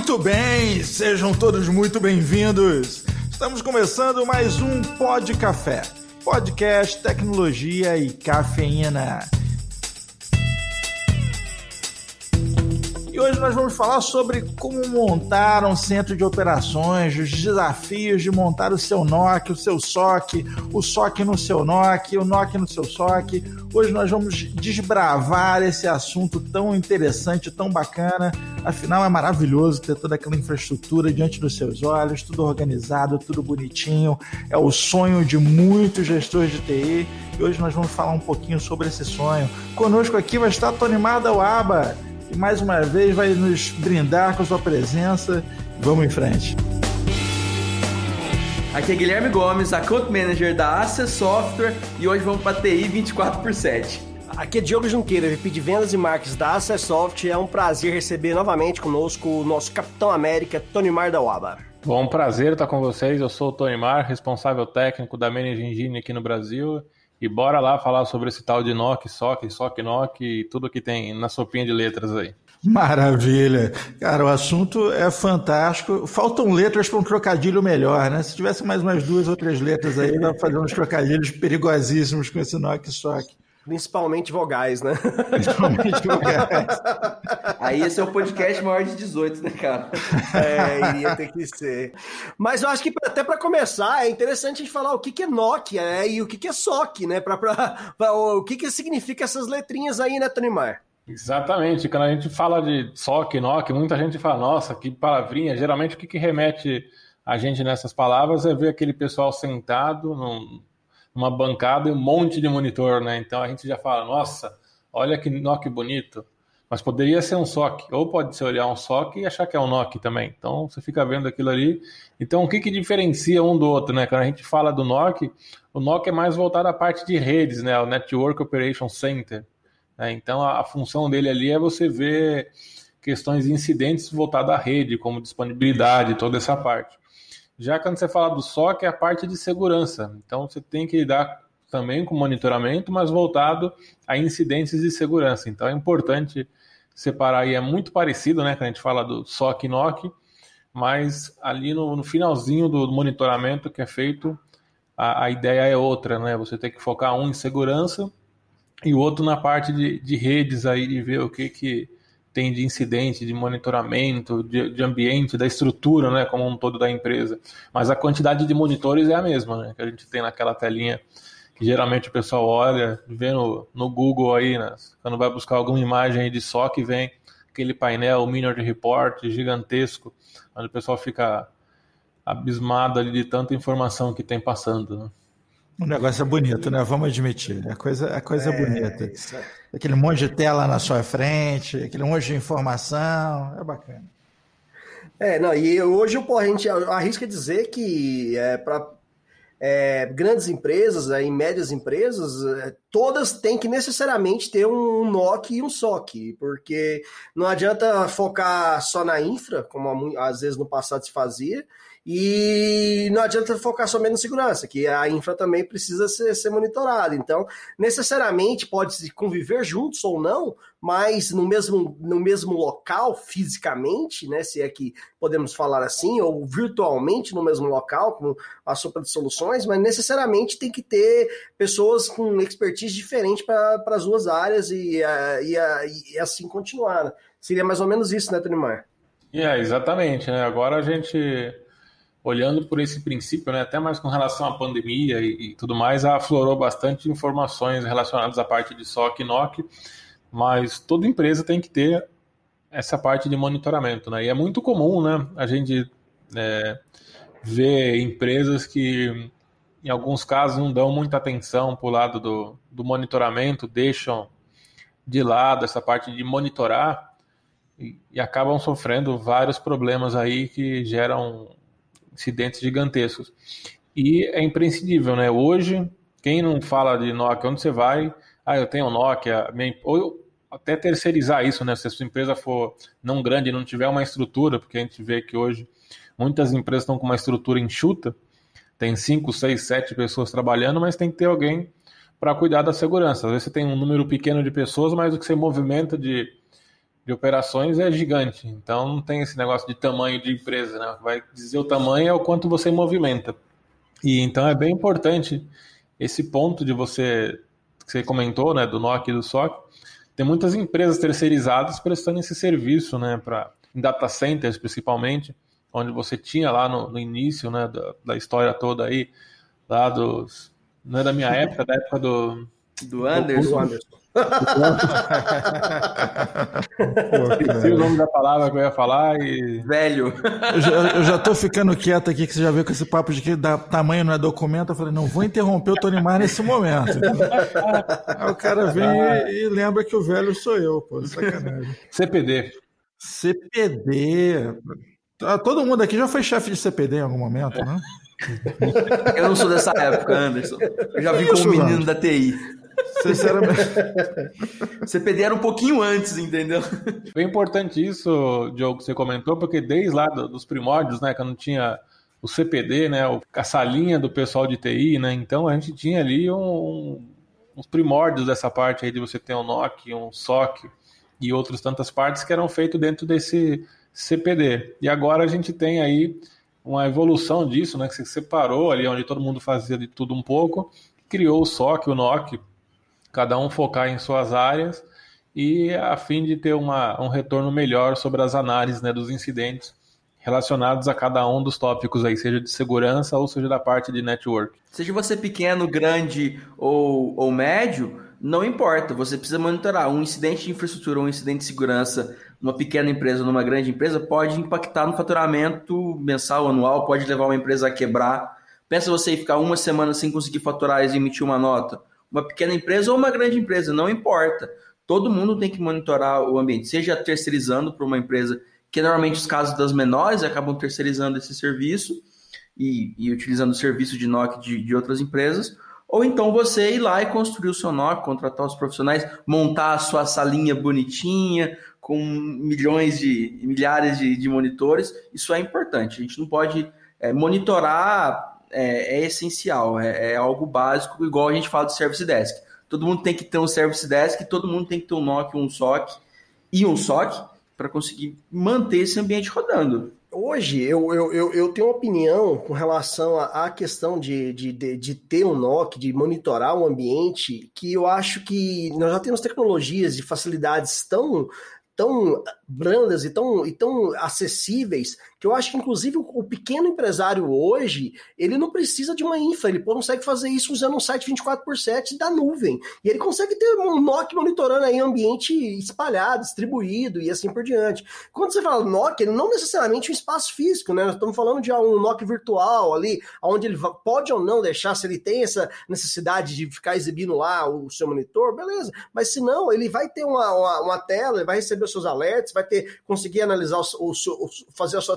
Muito bem, sejam todos muito bem-vindos. Estamos começando mais um Pod Café, podcast, tecnologia e cafeína. Hoje nós vamos falar sobre como montar um centro de operações, os desafios de montar o seu NOC, o seu SOC, o SOC no seu NOC, o NOC no seu SOC. Hoje nós vamos desbravar esse assunto tão interessante, tão bacana. Afinal, é maravilhoso ter toda aquela infraestrutura diante dos seus olhos, tudo organizado, tudo bonitinho. É o sonho de muitos gestores de TI. E hoje nós vamos falar um pouquinho sobre esse sonho. Conosco aqui vai estar Tony Mardawaba e mais uma vez vai nos brindar com a sua presença. Vamos em frente. Aqui é Guilherme Gomes, Account Manager da Access Software e hoje vamos para TI 24 por 7. Aqui é Diogo Junqueira, VP de Vendas e Marketing da Access Software. É um prazer receber novamente conosco o nosso Capitão América, Tony Mardawaba. Bom, prazer estar com vocês. Eu sou o Tony Mar, responsável técnico da Manage Engine aqui no Brasil e bora lá falar sobre esse tal de NOC, SOC, SOC, NOC e tudo que tem na sopinha de letras aí. Maravilha. Cara, o assunto é fantástico. Faltam letras para um trocadilho melhor, né? Se tivesse mais umas duas ou três letras aí, dá para fazer uns trocadilhos perigosíssimos com esse NOC, SOC. Principalmente vogais, né? Principalmente vogais. Aí esse é o podcast maior de 18, né, cara? É, iria ter que ser. Mas eu acho que até para começar, é interessante a gente falar o que, que é Nokia né, e o que, que é SOC, né? Pra, pra, pra, o que, que significa essas letrinhas aí, né, Tony Mar? Exatamente. Quando a gente fala de SOC, NOC, muita gente fala, nossa, que palavrinha. Geralmente o que, que remete a gente nessas palavras é ver aquele pessoal sentado num uma bancada e um monte de monitor, né? Então a gente já fala, nossa, olha que NOC bonito. Mas poderia ser um SOC, ou pode ser olhar um SOC e achar que é um NOC também. Então você fica vendo aquilo ali. Então o que, que diferencia um do outro, né? Quando a gente fala do NOC, o NOC é mais voltado à parte de redes, né? O Network Operation Center. Né? Então a, a função dele ali é você ver questões de incidentes voltadas à rede, como disponibilidade, toda essa parte. Já quando você fala do SOC, é a parte de segurança. Então você tem que lidar também com monitoramento, mas voltado a incidentes de segurança. Então é importante separar e é muito parecido, né? Quando a gente fala do SOC e NOC, mas ali no, no finalzinho do monitoramento que é feito, a, a, ideia é outra, né? Você tem que focar um em segurança e o outro na parte de, de redes aí, de ver o que que tem de incidente, de monitoramento, de, de, ambiente, da estrutura, né, como um todo da empresa. Mas a quantidade de monitores é a mesma, né, que a gente tem naquela telinha que geralmente o pessoal olha, vê no, no Google aí, né, quando vai buscar alguma imagem de SOC, vem aquele painel Minority Report gigantesco, onde o pessoal fica abismado ali de tanta informação que tem passando. Né. O negócio é bonito, né? Vamos admitir. A coisa, a coisa é, é bonita. É... Aquele monte de tela na sua frente, aquele monte de informação. É bacana. É, não, e hoje a gente arrisca dizer que é, para é, grandes empresas, é, em médias empresas, é, todas têm que necessariamente ter um NOC e um SOC, porque não adianta focar só na infra, como às vezes no passado se fazia, e não adianta focar somente na segurança, que a infra também precisa ser, ser monitorada. Então, necessariamente pode conviver juntos ou não, mas no mesmo, no mesmo local, fisicamente, né? Se é que podemos falar assim, ou virtualmente no mesmo local, com a sopa de soluções, mas necessariamente tem que ter pessoas com expertise diferente para as duas áreas e, e, e, e assim continuar. Né? Seria mais ou menos isso, né, Tony É, exatamente. Né? Agora a gente olhando por esse princípio, né, até mais com relação à pandemia e, e, tudo mais, aflorou bastante informações relacionadas à parte de SOC e NOC, mas toda empresa tem que ter essa parte de monitoramento, né? E é muito comum, né, a gente é, ver empresas que, em alguns casos, não dão muita atenção para o lado do, do monitoramento, deixam de lado essa parte de monitorar e, e acabam sofrendo vários problemas aí que geram incidentes gigantescos. E é imprescindível, né? Hoje, quem não fala de Nokia, onde você vai? Ah, eu tenho Nokia, minha... ou até terceirizar isso, né? Se a sua empresa for não grande, não tiver uma estrutura, porque a gente vê que hoje muitas empresas estão com uma estrutura enxuta, tem 5, 6, 7 pessoas trabalhando, mas tem que ter alguém para cuidar da segurança. Às vezes você tem um número pequeno de pessoas, mas o que você movimenta de, de operações é gigante. Então não tem esse negócio de tamanho de empresa, né? Vai dizer o tamanho é o quanto você movimenta. E então é bem importante esse ponto de você que você comentou, né, do NOC e do SOC. Tem muitas empresas terceirizadas prestando esse serviço, né, para data centers principalmente, onde você tinha lá no, no início, né, da, da história toda aí, lá dos não é da minha época, da época do do Anderson. Do Anderson. Esqueci o nome da palavra que eu ia falar e. Velho. Eu já, eu já tô ficando quieto aqui, que você já viu com esse papo de que da, tamanho não é documento. Eu falei, não vou interromper o Tony Mar nesse momento. Aí o cara vem e, e, lembra que o velho sou eu, pô. Sacanagem. CPD. CPD. Todo mundo aqui já foi chefe de CPD em algum momento, né? Eu não sou dessa época, Anderson. Eu já vi como menino da TI. Sinceramente. CPD era um pouquinho antes, entendeu? Foi importante isso, Diogo, que você comentou, porque desde lá dos primórdios, né, quando tinha o CPD, né, a salinha do pessoal de TI, né, então a gente tinha ali um, uns primórdios dessa parte aí de você ter um NOC, um SOC e outras tantas partes que eram feitos dentro desse CPD. E agora a gente tem aí uma evolução disso, né, que se separou ali onde todo mundo fazia de tudo um pouco, criou o SOC, o NOC, cada um focar em suas áreas e a fim de ter uma, um retorno melhor sobre as análises né, dos incidentes relacionados a cada um dos tópicos aí, seja de segurança ou seja da parte de network. Seja você pequeno, grande ou, ou médio, não importa, você precisa monitorar. Um incidente de infraestrutura ou um incidente de segurança numa pequena empresa numa grande empresa pode impactar no faturamento mensal, anual, pode levar uma empresa a quebrar. Pensa você ficar uma semana sem conseguir faturar e emitir uma nota uma pequena empresa ou uma grande empresa, não importa. Todo mundo tem que monitorar o ambiente, seja terceirizando para uma empresa, que normalmente os casos das menores acabam terceirizando esse serviço e, e utilizando o serviço de NOC de, de outras empresas, ou então você ir lá e construir o seu NOC, contratar os profissionais, montar a sua salinha bonitinha, com milhões de, milhares de, de monitores. Isso é importante. A gente não pode é, monitorar é, é essencial, é, é, algo básico, igual a gente fala do Service Desk. Todo mundo tem que ter um Service Desk, todo mundo tem que ter um NOC, um SOC e um SOC para conseguir manter esse ambiente rodando. Hoje, eu, eu, eu, eu, tenho uma opinião com relação à questão de, de, de, de, ter um NOC, de monitorar o ambiente, que eu acho que nós já temos tecnologias e facilidades tão, tão brandas e tão, e tão acessíveis que eu acho que, inclusive, o, pequeno empresário hoje, ele não precisa de uma infra, ele consegue fazer isso usando um site 24 por 7 da nuvem. E ele consegue ter um NOC monitorando aí ambiente espalhado, distribuído e assim por diante. Quando você fala NOC, ele não necessariamente um espaço físico, né? Nós estamos falando de um NOC virtual ali, onde ele pode ou não deixar, se ele tem essa necessidade de ficar exibindo lá o seu monitor, beleza. Mas se não, ele vai ter uma, uma, uma tela, ele vai receber os seus alertas, vai ter conseguir analisar o, o, o fazer a sua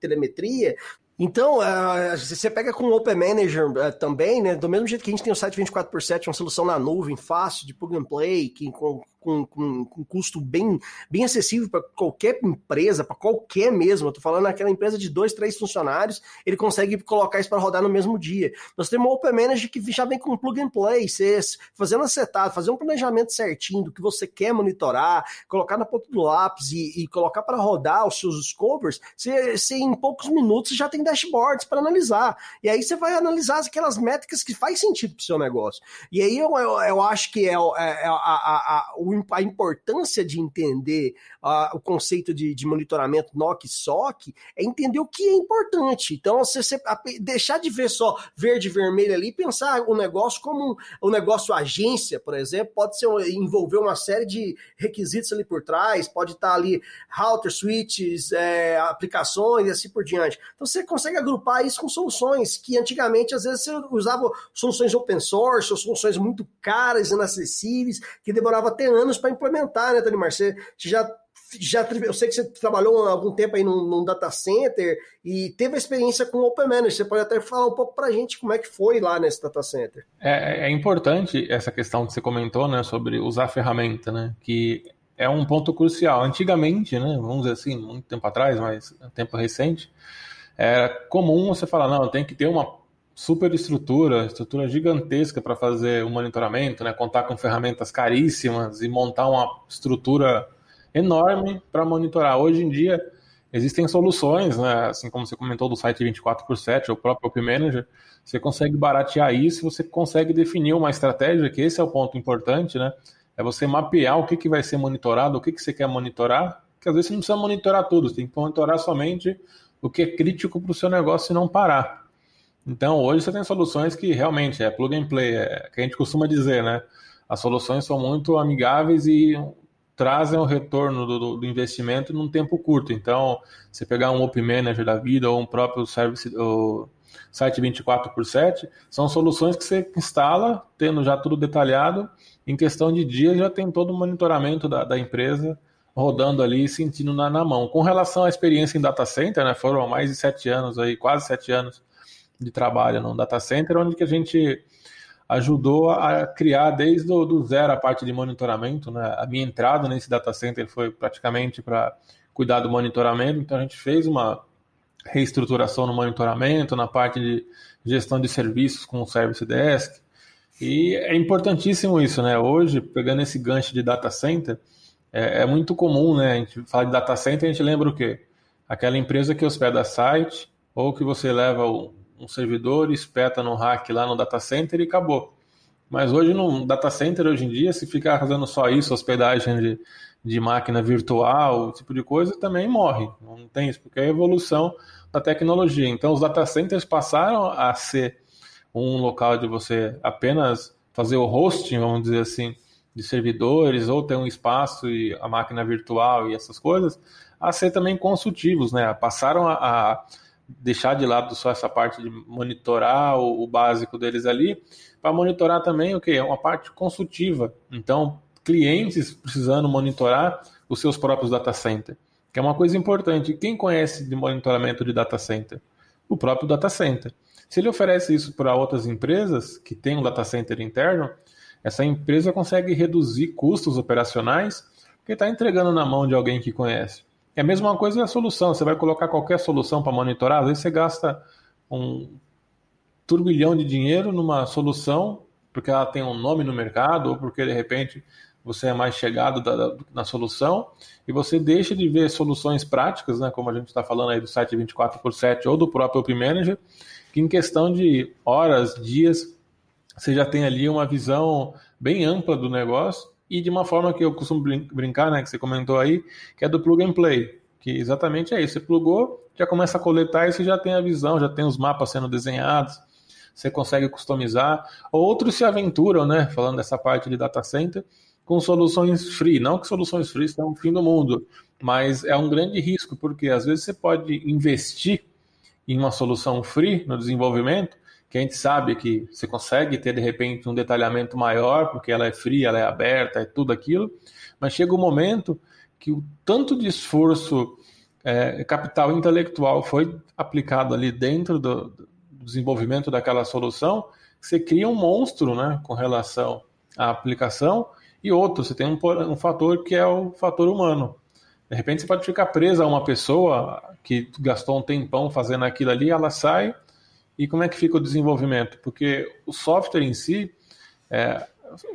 telemetria. Então, uh, você pega com o Open Manager uh, também, né? Do mesmo jeito que a gente tem o site 24 por 7, uma solução na nuvem, fácil, de plug and play, que, com, com, com, com custo bem, bem acessível para qualquer empresa, para qualquer mesmo. Eu tô falando aquela empresa de dois, três funcionários, ele consegue colocar isso para rodar no mesmo dia. Nós temos o Open Manager que já vem com plug and play, você fazendo acertado, fazer um planejamento certinho do que você quer monitorar, colocar na ponta do lápis e, e colocar para rodar os seus scopers, você, você em poucos minutos já tem dashboards para analisar. E aí você vai analisar aquelas métricas que faz sentido para o seu negócio. E aí eu, eu, eu acho que é, é, é a, a, a, a importância de entender uh, o conceito de, de monitoramento NOC SOC é entender o que é importante. Então, você, você deixar de ver só verde e vermelho ali pensar o negócio como um, negócio agência, por exemplo, pode ser envolver uma série de requisitos ali por trás, pode estar ali router, switches, é, aplicações e assim por diante. Então, você consegue agrupar isso com soluções que antigamente, às vezes, você usava soluções open source, ou soluções muito caras, inacessíveis, que demorava até anos para implementar, né, Tony Marcelo? Você já já eu sei que você trabalhou algum tempo aí num, num, data center e teve a experiência com o Open Manager. Você pode até falar um pouco para a gente como é que foi lá nesse data center. É, é, importante essa questão que você comentou, né, sobre usar a ferramenta, né, que é um ponto crucial. Antigamente, né, vamos dizer assim, muito tempo atrás, mas tempo recente, era comum você falar, não, tem que ter uma super estrutura, estrutura gigantesca para fazer o monitoramento, né? contar com ferramentas caríssimas e montar uma estrutura enorme para monitorar. Hoje em dia, existem soluções, né? assim como você comentou do site 24 por 7, o próprio Op Manager, você consegue baratear isso, você consegue definir uma estratégia, que esse é o ponto importante, né? É você mapear o que, que vai ser monitorado, o que, que você quer monitorar, que às vezes você não precisa monitorar tudo, você tem que monitorar somente o que é crítico para o seu negócio e não parar. Então, hoje você tem soluções que realmente é plug and play, é que a gente costuma dizer, né? As soluções são muito amigáveis e trazem o retorno do, do, investimento num tempo curto. Então, você pegar um Open Manager da vida ou um próprio service, o site 24 por 7, são soluções que você instala, tendo já tudo detalhado, em questão de dias já tem todo o monitoramento da, da empresa rodando ali, sentindo na, na, mão. Com relação à experiência em data center, né, foram mais de sete anos aí, quase sete anos de trabalho no data center, onde que a gente ajudou a criar desde o do zero a parte de monitoramento. Né? A minha entrada nesse data center foi praticamente para cuidar do monitoramento, então a gente fez uma reestruturação no monitoramento, na parte de gestão de serviços com o Service Desk. E é importantíssimo isso, né? Hoje, pegando esse gancho de data center, é, é, muito comum, né? A gente fala de data center, a gente lembra o quê? Aquela empresa que hospeda site, ou que você leva um servidor, espeta no rack lá no data center e acabou. Mas hoje no data center, hoje em dia, se ficar fazendo só isso, hospedagem de, de máquina virtual, tipo de coisa, também morre. Não tem isso, porque é a evolução da tecnologia. Então, os data centers passaram a ser um local de você apenas fazer o hosting, vamos dizer assim, de servidores ou ter um espaço e a máquina virtual e essas coisas, a ser também consultivos, né? Passaram a, a deixar de lado só essa parte de monitorar o, o básico deles ali, para monitorar também o que é uma parte consultiva. Então, clientes precisando monitorar os seus próprios data center, que é uma coisa importante. Quem conhece de monitoramento de data center? O próprio data center. Se ele oferece isso para outras empresas que têm um data center interno, essa empresa consegue reduzir custos operacionais porque está entregando na mão de alguém que conhece. É a mesma coisa a solução. Você vai colocar qualquer solução para monitorar, às vezes você gasta um turbilhão de dinheiro numa solução porque ela tem um nome no mercado ou porque de repente você é mais chegado da, da, na solução e você deixa de ver soluções práticas, né, como a gente está falando aí do site 24 por 7 ou do próprio Open Manager, que em questão de horas, dias, você já tem ali uma visão bem ampla do negócio e de uma forma que eu costumo brincar, né, que você comentou aí, que é do plug and play, que exatamente é isso. Você plugou, já começa a coletar e você já tem a visão, já tem os mapas sendo desenhados, você consegue customizar. Outros se aventuram, né, falando dessa parte de data center, com soluções free. Não que soluções free são o fim do mundo, mas é um grande risco, porque às vezes você pode investir em uma solução free no desenvolvimento, que a gente sabe que você consegue ter de repente um detalhamento maior, porque ela é fria, ela é aberta, é tudo aquilo, mas chega um momento que o tanto de esforço é, capital intelectual foi aplicado ali dentro do, do, desenvolvimento daquela solução, você cria um monstro né, com relação à aplicação, e outro, você tem um, um fator que é o fator humano. De repente você pode ficar preso a uma pessoa que gastou um tempão fazendo aquilo ali, ela sai e como é que fica o desenvolvimento? Porque o software em si, é,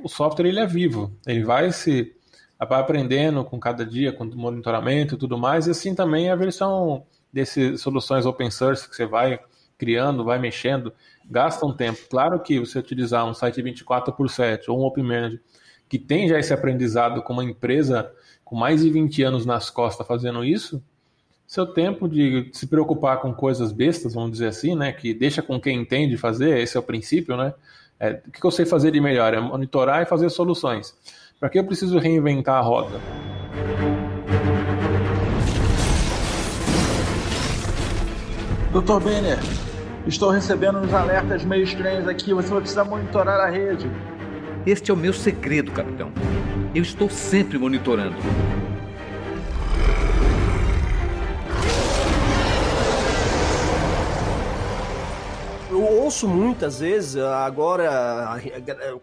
o software ele é vivo, ele vai se vai aprendendo com cada dia, com o monitoramento e tudo mais, e assim também a versão dessas soluções open source que você vai criando, vai mexendo, gasta um tempo. Claro que você utilizar um site 24 por 7 ou um Open Manager que tem já esse aprendizado com uma empresa com mais de 20 anos nas costas fazendo isso, seu tempo de se preocupar com coisas bestas, vamos dizer assim, né, que deixa com quem entende fazer, esse é o princípio, né? É, o que eu sei fazer de melhor? É monitorar e fazer soluções. Para que eu preciso reinventar a roda? Doutor Benner, estou recebendo uns alertas meio estranhos aqui. Você vai precisar monitorar a rede. Este é o meu segredo, capitão. Eu estou sempre monitorando. who ouço muitas vezes, agora,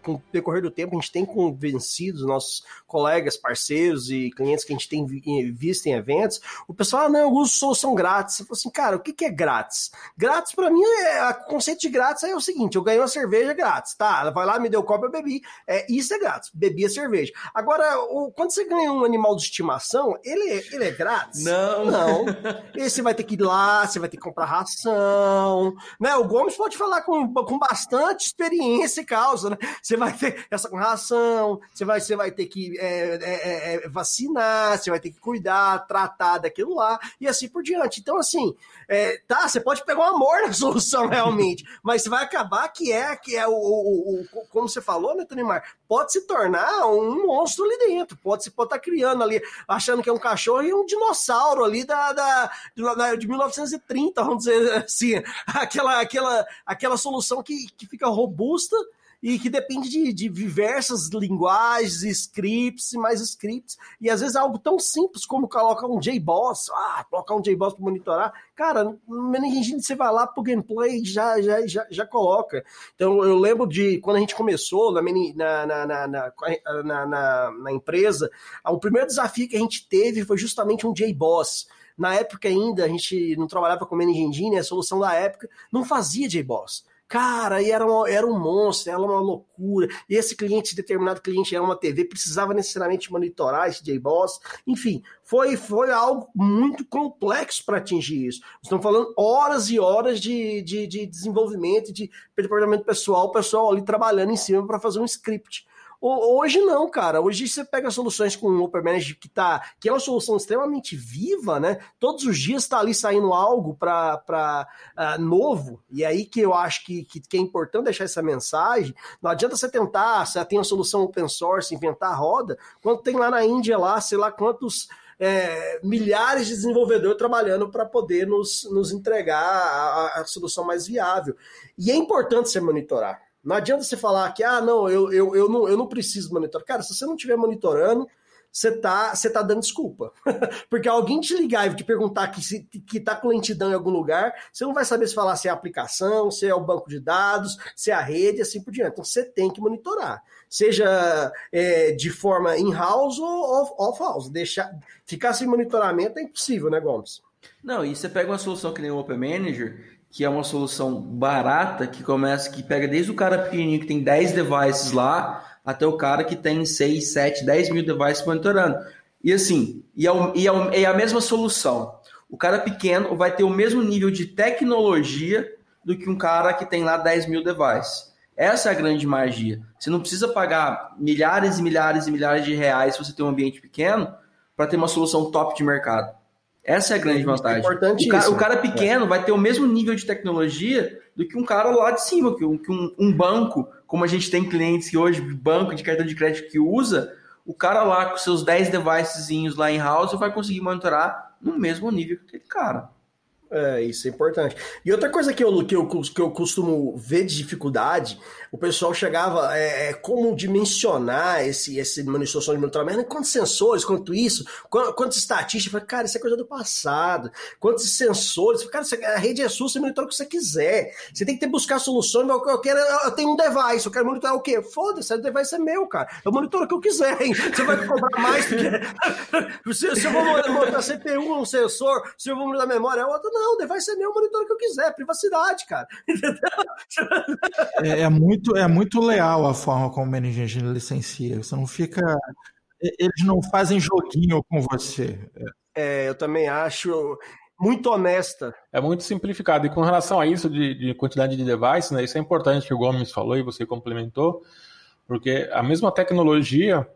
com o decorrer do tempo, a gente tem convencido nossos colegas, parceiros e clientes que a gente tem visto em eventos, o pessoal, ah, não, uso solução grátis. Eu falo assim, cara, o que, que é grátis? Grátis, para mim, é, o conceito de grátis é o seguinte: eu ganhei uma cerveja grátis, tá? Ela vai lá, me deu copo, eu bebi. É, isso é grátis, bebi a cerveja. Agora, o, quando você ganha um animal de estimação, ele, é, ele é grátis? Não. Não. E você vai ter que ir lá, você vai ter que comprar ração, né? O Gomes pode falar com, com bastante experiência e causa, né? Você vai ter essa ração, você vai, você vai ter que é, é, é, vacinar, você vai ter que cuidar, tratar daquilo lá e assim por diante. Então, assim, é, tá, você pode pegar um amor na solução realmente, mas você vai acabar que é, que é o, o, o como você falou, né, Tonimar? Pode se tornar um monstro ali dentro, pode se pode estar tá criando ali, achando que é um cachorro e um dinossauro ali da, da de 1930, vamos dizer assim, aquela, aquela, aquela solução que, que fica robusta e que depende de, de diversas linguagens, scripts e mais scripts, e às vezes é algo tão simples como colocar um JBoss, ah, colocar um JBoss para monitorar, cara, no Engine você vai lá pro gameplay já, já, já, já coloca. Então eu lembro de quando a gente começou na, na, na, na, na, na empresa, o primeiro desafio que a gente teve foi justamente um JBoss. Na época ainda, a gente não trabalhava com Managing Engine, a solução da época não fazia JBoss. Cara, e era, uma, era um monstro, era uma loucura. E esse cliente, determinado cliente, era uma TV, precisava necessariamente monitorar esse JBoss. Enfim, foi, foi algo muito complexo para atingir isso. Estamos falando horas e horas de, de, de desenvolvimento, de departamento pessoal, o pessoal ali trabalhando em cima para fazer um script. Hoje não, cara. Hoje você pega soluções com o Open Manager que, tá, que é uma solução extremamente viva, né? Todos os dias está ali saindo algo para uh, ah, novo. E aí que eu acho que, que, que, é importante deixar essa mensagem. Não adianta você tentar, você tem uma solução open source, inventar a roda, quando tem lá na Índia, lá, sei lá quantos. É, milhares de desenvolvedores trabalhando para poder nos, nos entregar a, a, solução mais viável. E é importante você monitorar. Não adianta você falar que, ah, não, eu, eu, eu, não, eu não preciso monitorar. Cara, se você não estiver monitorando, você tá, você tá dando desculpa. Porque alguém te ligar e te perguntar que, se, que tá com lentidão em algum lugar, você não vai saber se falar se é a aplicação, se é o banco de dados, se é a rede, assim por diante. Então você tem que monitorar. Seja é, de forma in-house ou off-house. Deixar, ficar sem monitoramento é impossível, né, Gomes? Não, e você pega uma solução que nem o Open Manager, que é uma solução barata, que começa, que pega desde o cara pequenininho que tem 10 devices lá, até o cara que tem 6, 7, 10 mil devices monitorando. E assim, e é, e é, é a mesma solução. O cara pequeno vai ter o mesmo nível de tecnologia do que um cara que tem lá 10 mil devices. Essa é a grande magia. Você não precisa pagar milhares e milhares e milhares de reais se você tem um ambiente pequeno para ter uma solução top de mercado. Essa é a grande vantagem. É o, cara, o cara pequeno é. vai ter o mesmo nível de tecnologia do que um cara lá de cima, que um, que um, um banco, como a gente tem clientes que hoje, banco de cartão de crédito que usa, o cara lá com seus 10 devicezinhos lá em house vai conseguir monitorar no mesmo nível que aquele cara. É, isso é importante. E outra coisa que eu, que eu, que eu costumo ver de dificuldade o pessoal chegava é, é, como dimensionar esse, esse manifestação de monitoramento, quantos sensores, quanto isso, quantas estatísticas, falei, cara, isso é coisa do passado, quantos sensores, cara, a rede é sua, você monitora o que você quiser, você tem que ter, buscar soluções, eu, eu, quero, eu tenho um device, eu quero monitorar o quê? Foda-se, o device é meu, cara, eu monitoro o que eu quiser, hein? você vai cobrar mais, porque se, se eu vou monitorar CPU, um sensor, se eu vou monitorar memória, é outro, não, o device é meu, eu monitoro o que eu quiser, privacidade, cara, é, é muito é muito leal a forma como o Managing licencia. Você não fica. Eles não fazem joguinho com você. É, eu também acho muito honesta. É muito simplificado. E com relação a isso de, de quantidade de devices, né, isso é importante que o Gomes falou e você complementou, porque a mesma tecnologia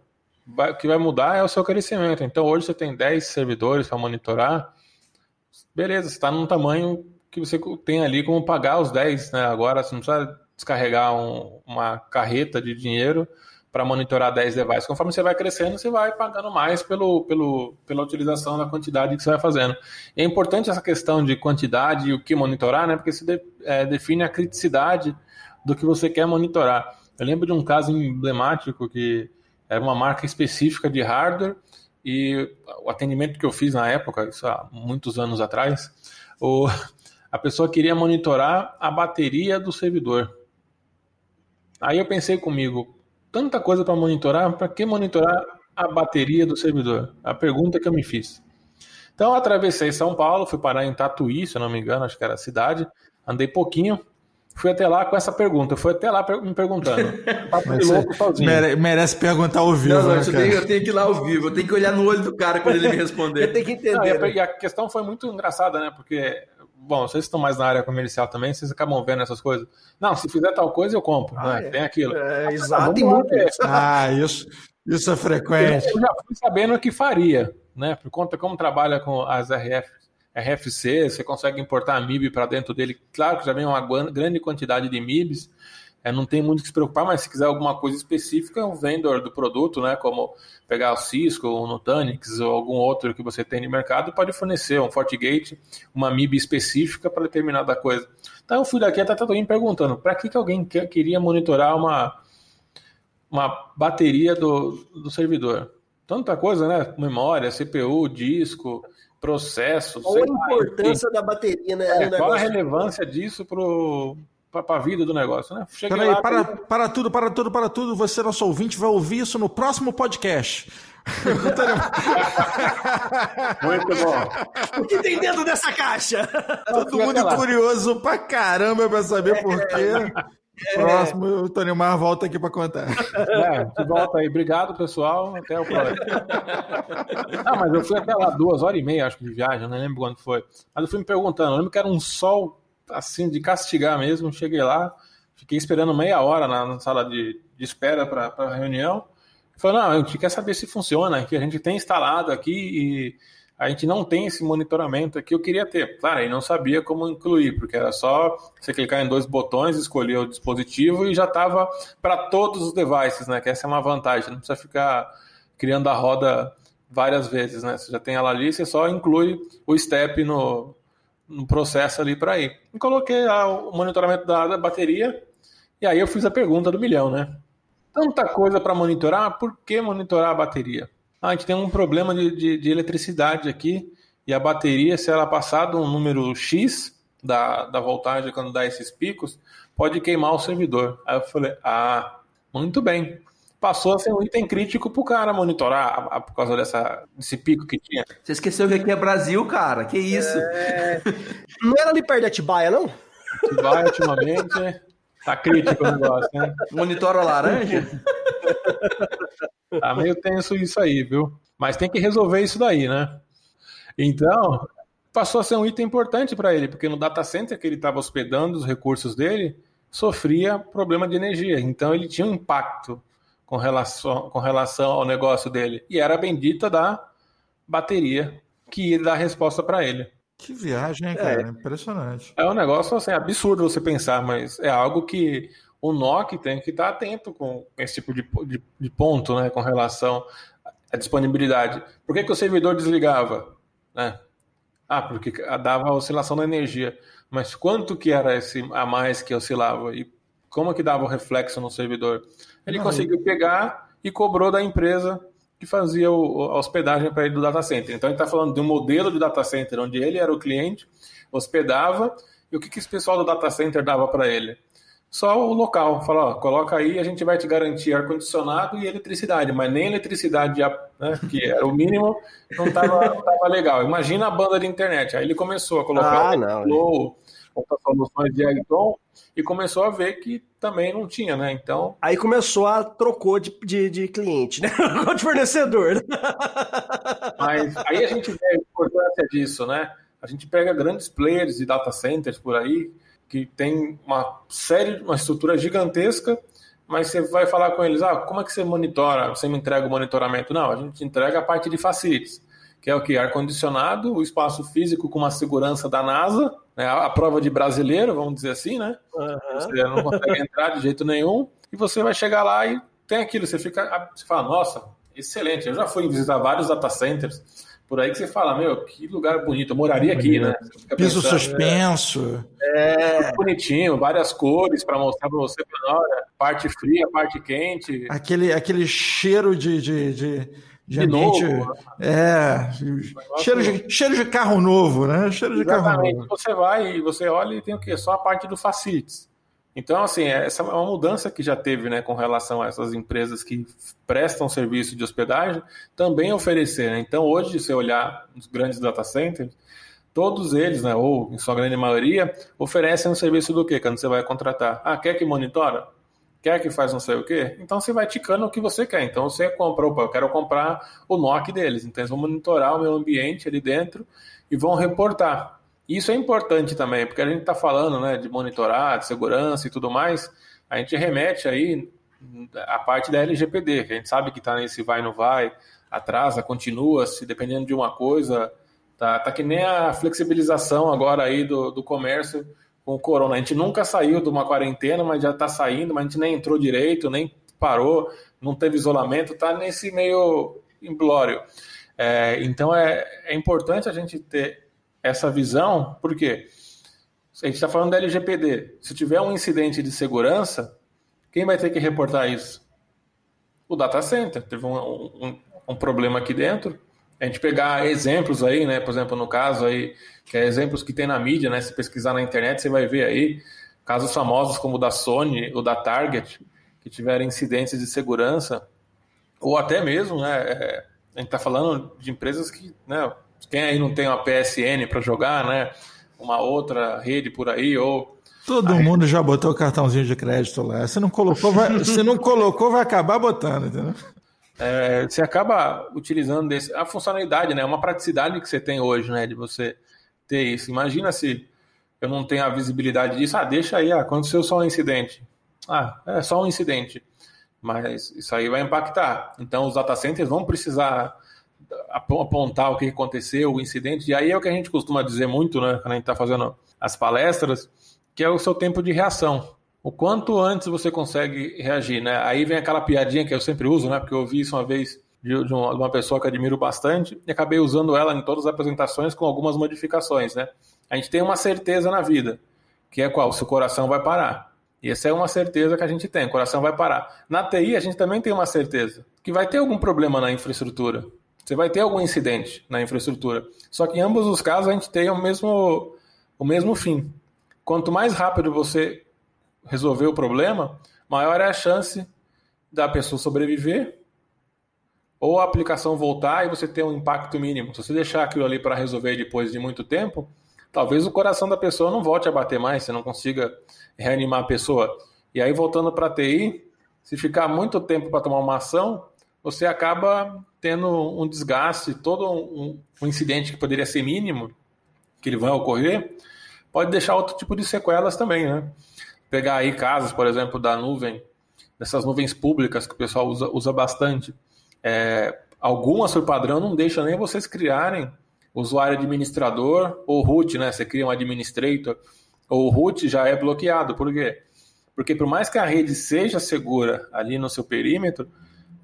vai, o que vai mudar é o seu crescimento. Então hoje você tem 10 servidores para monitorar, beleza, você está num tamanho que você tem ali como pagar os 10, né? Agora você não precisa descarregar um, uma carreta de dinheiro para monitorar 10 devices. Conforme você vai crescendo, você vai pagando mais pelo, pelo, pela utilização da quantidade que você vai fazendo. É importante essa questão de quantidade e o que monitorar, né? porque isso de, é, define a criticidade do que você quer monitorar. Eu lembro de um caso emblemático que era uma marca específica de hardware e o atendimento que eu fiz na época, isso há muitos anos atrás, o, a pessoa queria monitorar a bateria do servidor. Aí eu pensei comigo, tanta coisa para monitorar, para que monitorar a bateria do servidor? A pergunta que eu me fiz. Então atravessei São Paulo, fui parar em Tatuí, se eu não me engano, acho que era a cidade, andei pouquinho, fui até lá com essa pergunta, fui até lá me perguntando. Mere, merece perguntar ao vivo. Não, não, né, eu, tenho, eu, tenho, que ir lá ao vivo, eu tenho que olhar no olho do cara quando ele me responder. eu tenho que entender. Não, e, a, né? e a questão foi muito engraçada, né? Porque bom, vocês estão mais na área comercial também, vocês acabam vendo essas coisas. Não, se fizer tal coisa, eu compro. Ah, né? é. Tem aquilo. É, exato, e muito. Ah, isso, isso é frequente. Eu já fui sabendo que faria, né? Por conta como trabalha com as RF, RFC, você consegue importar a MIB para dentro dele. Claro que já vem uma grande quantidade de MIBs, é, não tem muito que se preocupar, mas se quiser alguma coisa específica, o vendor do produto, né, como pegar o Cisco, o Nutanix ou algum outro que você tem no mercado, pode fornecer um FortiGate, uma MIB específica para determinada coisa. Então eu fui daqui até Tatuí perguntando, para que, que alguém queria monitorar uma, uma bateria do, do servidor? Tanta coisa, né? Memória, CPU, disco, processos. Qual a importância da bateria, né? É, qual a relevância disso para para a vida do negócio, né? Cheguei Peraí, lá, para, para tudo, para tudo, para tudo. Você, nosso ouvinte, vai ouvir isso no próximo podcast. Muito bom. O que tem dentro dessa caixa? Todo mundo curioso pra caramba pra saber por quê. É. Próximo, o Tony Mar volta aqui para contar. É, volta aí. Obrigado, pessoal. Até o próximo. Ah, mas eu fui até lá duas horas e meia, acho que de viagem, não lembro quando foi. Mas eu fui me perguntando, eu lembro que era um sol assim, de castigar mesmo. Cheguei lá, fiquei esperando meia hora na, na sala de, de espera para a reunião. Falei, não, a gente quer saber se funciona, que a gente tem instalado aqui e a gente não tem esse monitoramento aqui, eu queria ter. Claro, aí não sabia como incluir, porque era só você clicar em dois botões, escolher o dispositivo e já estava para todos os devices, né? Que essa é uma vantagem, não precisa ficar criando a roda várias vezes, né? Você já tem ela ali, você só inclui o step no, no processo ali para ir. E coloquei lá o monitoramento da, bateria e aí eu fiz a pergunta do milhão, né? Tanta coisa para monitorar, por que monitorar a bateria? Ah, a gente tem um problema de, de, de, eletricidade aqui e a bateria, se ela passar de um número X da, da voltagem quando dá esses picos, pode queimar o servidor. Aí eu falei, ah, muito bem passou a ser um item crítico pro cara monitorar a, a, por causa dessa, desse pico que tinha. Você esqueceu que aqui é Brasil, cara? Que isso? É... Não era ali perto de Atibaia, não? Atibaia, ultimamente, tá crítico o negócio, né? Monitora laranja? tá meio tenso isso aí, viu? Mas tem que resolver isso daí, né? Então, passou a ser um item importante para ele, porque no data center que ele estava hospedando os recursos dele, sofria problema de energia. Então ele tinha um impacto com relação, com relação ao negócio dele. E era a bendita da bateria que ia dar resposta para ele. Que viagem, hein, cara? É. Impressionante. É um negócio assim, absurdo você pensar, mas é algo que o NOC tem que estar atento com esse tipo de, de, de ponto, né, com relação à disponibilidade. Por que, que o servidor desligava? Né? Ah, porque dava oscilação da energia. Mas quanto que era esse a mais que oscilava? E como que dava o reflexo no servidor? Ele conseguiu pegar e cobrou da empresa que fazia o, a hospedagem para ele do data center. Então, ele está falando de um modelo de data center onde ele era o cliente, hospedava, e o que, que esse pessoal do data center dava para ele? Só o local. Fala, ó, coloca aí, a gente vai te garantir ar-condicionado e eletricidade, mas nem eletricidade, né, que era o mínimo, não estava legal. Imagina a banda de internet. Aí ele começou a colocar ah, não, flow, outras soluções de Ayrton, e começou a ver que também não tinha, né? Então. Aí começou a trocou de, de, de cliente, né? Trocou de fornecedor. Mas aí a gente vê a importância disso, né? A gente pega grandes players e data centers por aí que tem uma série, uma estrutura gigantesca, mas você vai falar com eles, ah, como é que você monitora? Você me entrega o monitoramento? Não, a gente entrega a parte de facilities, que é o que? Ar-condicionado, o espaço físico com uma segurança da NASA, né, a prova de brasileiro, vamos dizer assim, né? Uhum. Você não consegue entrar de jeito nenhum, e você vai chegar lá e tem aquilo, você fica, você fala, nossa, excelente, eu já fui visitar vários data centers, por aí que você fala, meu, que lugar bonito, eu moraria aqui, né? Piso pensando, suspenso. É, é bonitinho, várias cores para mostrar para você, olha, parte fria, parte quente. Aquele, aquele cheiro de, de, de de, de ambiente. Novo, né? É, cheiro de, cheiro de carro novo, né? Cheiro de Exatamente. carro novo. Você vai e você olha e tem o quê? Só a parte do facilities. Então, assim, essa é uma mudança que já teve né, com relação a essas empresas que prestam serviço de hospedagem também oferecer. Né? Então, hoje, se você olhar os grandes data centers, todos eles, né, ou em sua grande maioria, oferecem um serviço do quê? Quando você vai contratar. Ah, quer que monitora? Quer que faz não sei o quê? Então você vai ticando o que você quer. Então você compra, opa, eu quero comprar o NOC deles. Então eles vão monitorar o meu ambiente ali dentro e vão reportar. Isso é importante também, porque a gente está falando né, de monitorar, de segurança e tudo mais, a gente remete aí a parte da LGPD, que a gente sabe que está nesse vai não vai, atrasa, continua, se dependendo de uma coisa, tá, tá que nem a flexibilização agora aí do, do comércio com o corona. A gente nunca saiu de uma quarentena, mas já está saindo, mas a gente nem entrou direito, nem parou, não teve isolamento, está nesse meio implório. É, então é, é importante a gente ter essa visão, porque a gente está falando da LGPD. Se tiver um incidente de segurança, quem vai ter que reportar isso? O data center. Teve um, um, um problema aqui dentro. A gente pegar exemplos aí, né? Por exemplo, no caso aí, que é exemplos que tem na mídia, né? Se pesquisar na internet, você vai ver aí casos famosos como o da Sony, o da Target, que tiveram incidentes de segurança, ou até mesmo, né? É, a gente está falando de empresas que, né? Quem aí não tem uma PSN para jogar, né? Uma outra rede por aí, ou. Todo mundo já botou o cartãozinho de crédito lá. Se não colocou, vai, se não colocou, vai acabar botando, entendeu? É, você acaba utilizando desse, a funcionalidade, né? Uma praticidade que você tem hoje, né? De você ter isso. Imagina se eu não tenho a visibilidade disso. Ah, deixa aí, ah, aconteceu só um incidente. Ah, é só um incidente. Mas isso aí vai impactar. Então os data centers vão precisar apontar o que aconteceu, o incidente, e aí é o que a gente costuma dizer muito, né, quando a gente está fazendo as palestras, que é o seu tempo de reação. O quanto antes você consegue reagir, né? Aí vem aquela piadinha que eu sempre uso, né? Porque eu ouvi isso uma vez de, uma, pessoa que admiro bastante e acabei usando ela em todas as apresentações com algumas modificações, né? A gente tem uma certeza na vida, que é qual? Seu coração vai parar. E essa é uma certeza que a gente tem, o coração vai parar. Na TI, a gente também tem uma certeza, que vai ter algum problema na infraestrutura. Você vai ter algum incidente na infraestrutura. Só que em ambos os casos a gente tem o mesmo, o mesmo fim. Quanto mais rápido você resolver o problema, maior é a chance da pessoa sobreviver ou a aplicação voltar e você ter um impacto mínimo. Se você deixar aquilo ali para resolver depois de muito tempo, talvez o coração da pessoa não volte a bater mais, você não consiga reanimar a pessoa. E aí, voltando para a TI, se ficar muito tempo para tomar uma ação, você acaba tendo um desgaste, todo um, um, incidente que poderia ser mínimo, que ele vai ocorrer, pode deixar outro tipo de sequelas também, né? Pegar aí casos, por exemplo, da nuvem, dessas nuvens públicas que o pessoal usa, usa bastante. É, algumas, por padrão, não deixam nem vocês criarem usuário administrador ou root, né? Você cria um administrator, ou root já é bloqueado. Por quê? Porque por mais que a rede seja segura ali no seu perímetro,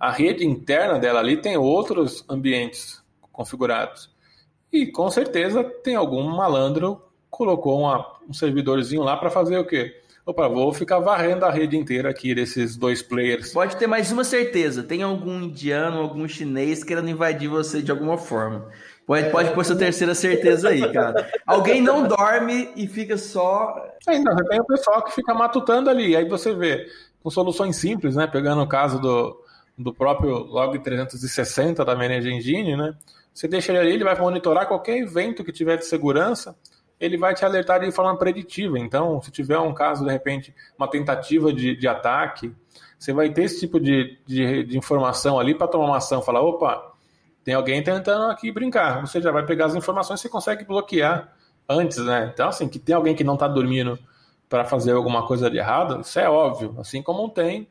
a rede interna dela ali tem outros ambientes configurados. E com certeza tem algum malandro colocou uma, um servidorzinho lá para fazer o quê? Opa, vou ficar varrendo a rede inteira aqui desses dois players. Pode ter mais uma certeza: tem algum indiano, algum chinês querendo invadir você de alguma forma. Pode, pode pôr sua terceira certeza aí, cara. Alguém não dorme e fica só. Ainda tem o pessoal que fica matutando ali. Aí você vê, com soluções simples, né? Pegando o caso do, do próprio Log 360 da Manage Engine, né? Você deixa ele ali, ele vai monitorar qualquer evento que tiver de segurança, ele vai te alertar de forma preditiva. Então, se tiver um caso, de repente, uma tentativa de, de ataque, você vai ter esse tipo de, de, de informação ali para tomar uma ação, falar, opa, tem alguém tentando aqui brincar. Você já vai pegar as informações e você consegue bloquear antes, né? Então, assim, que tem alguém que não está dormindo para fazer alguma coisa de errado, isso é óbvio. Assim como tem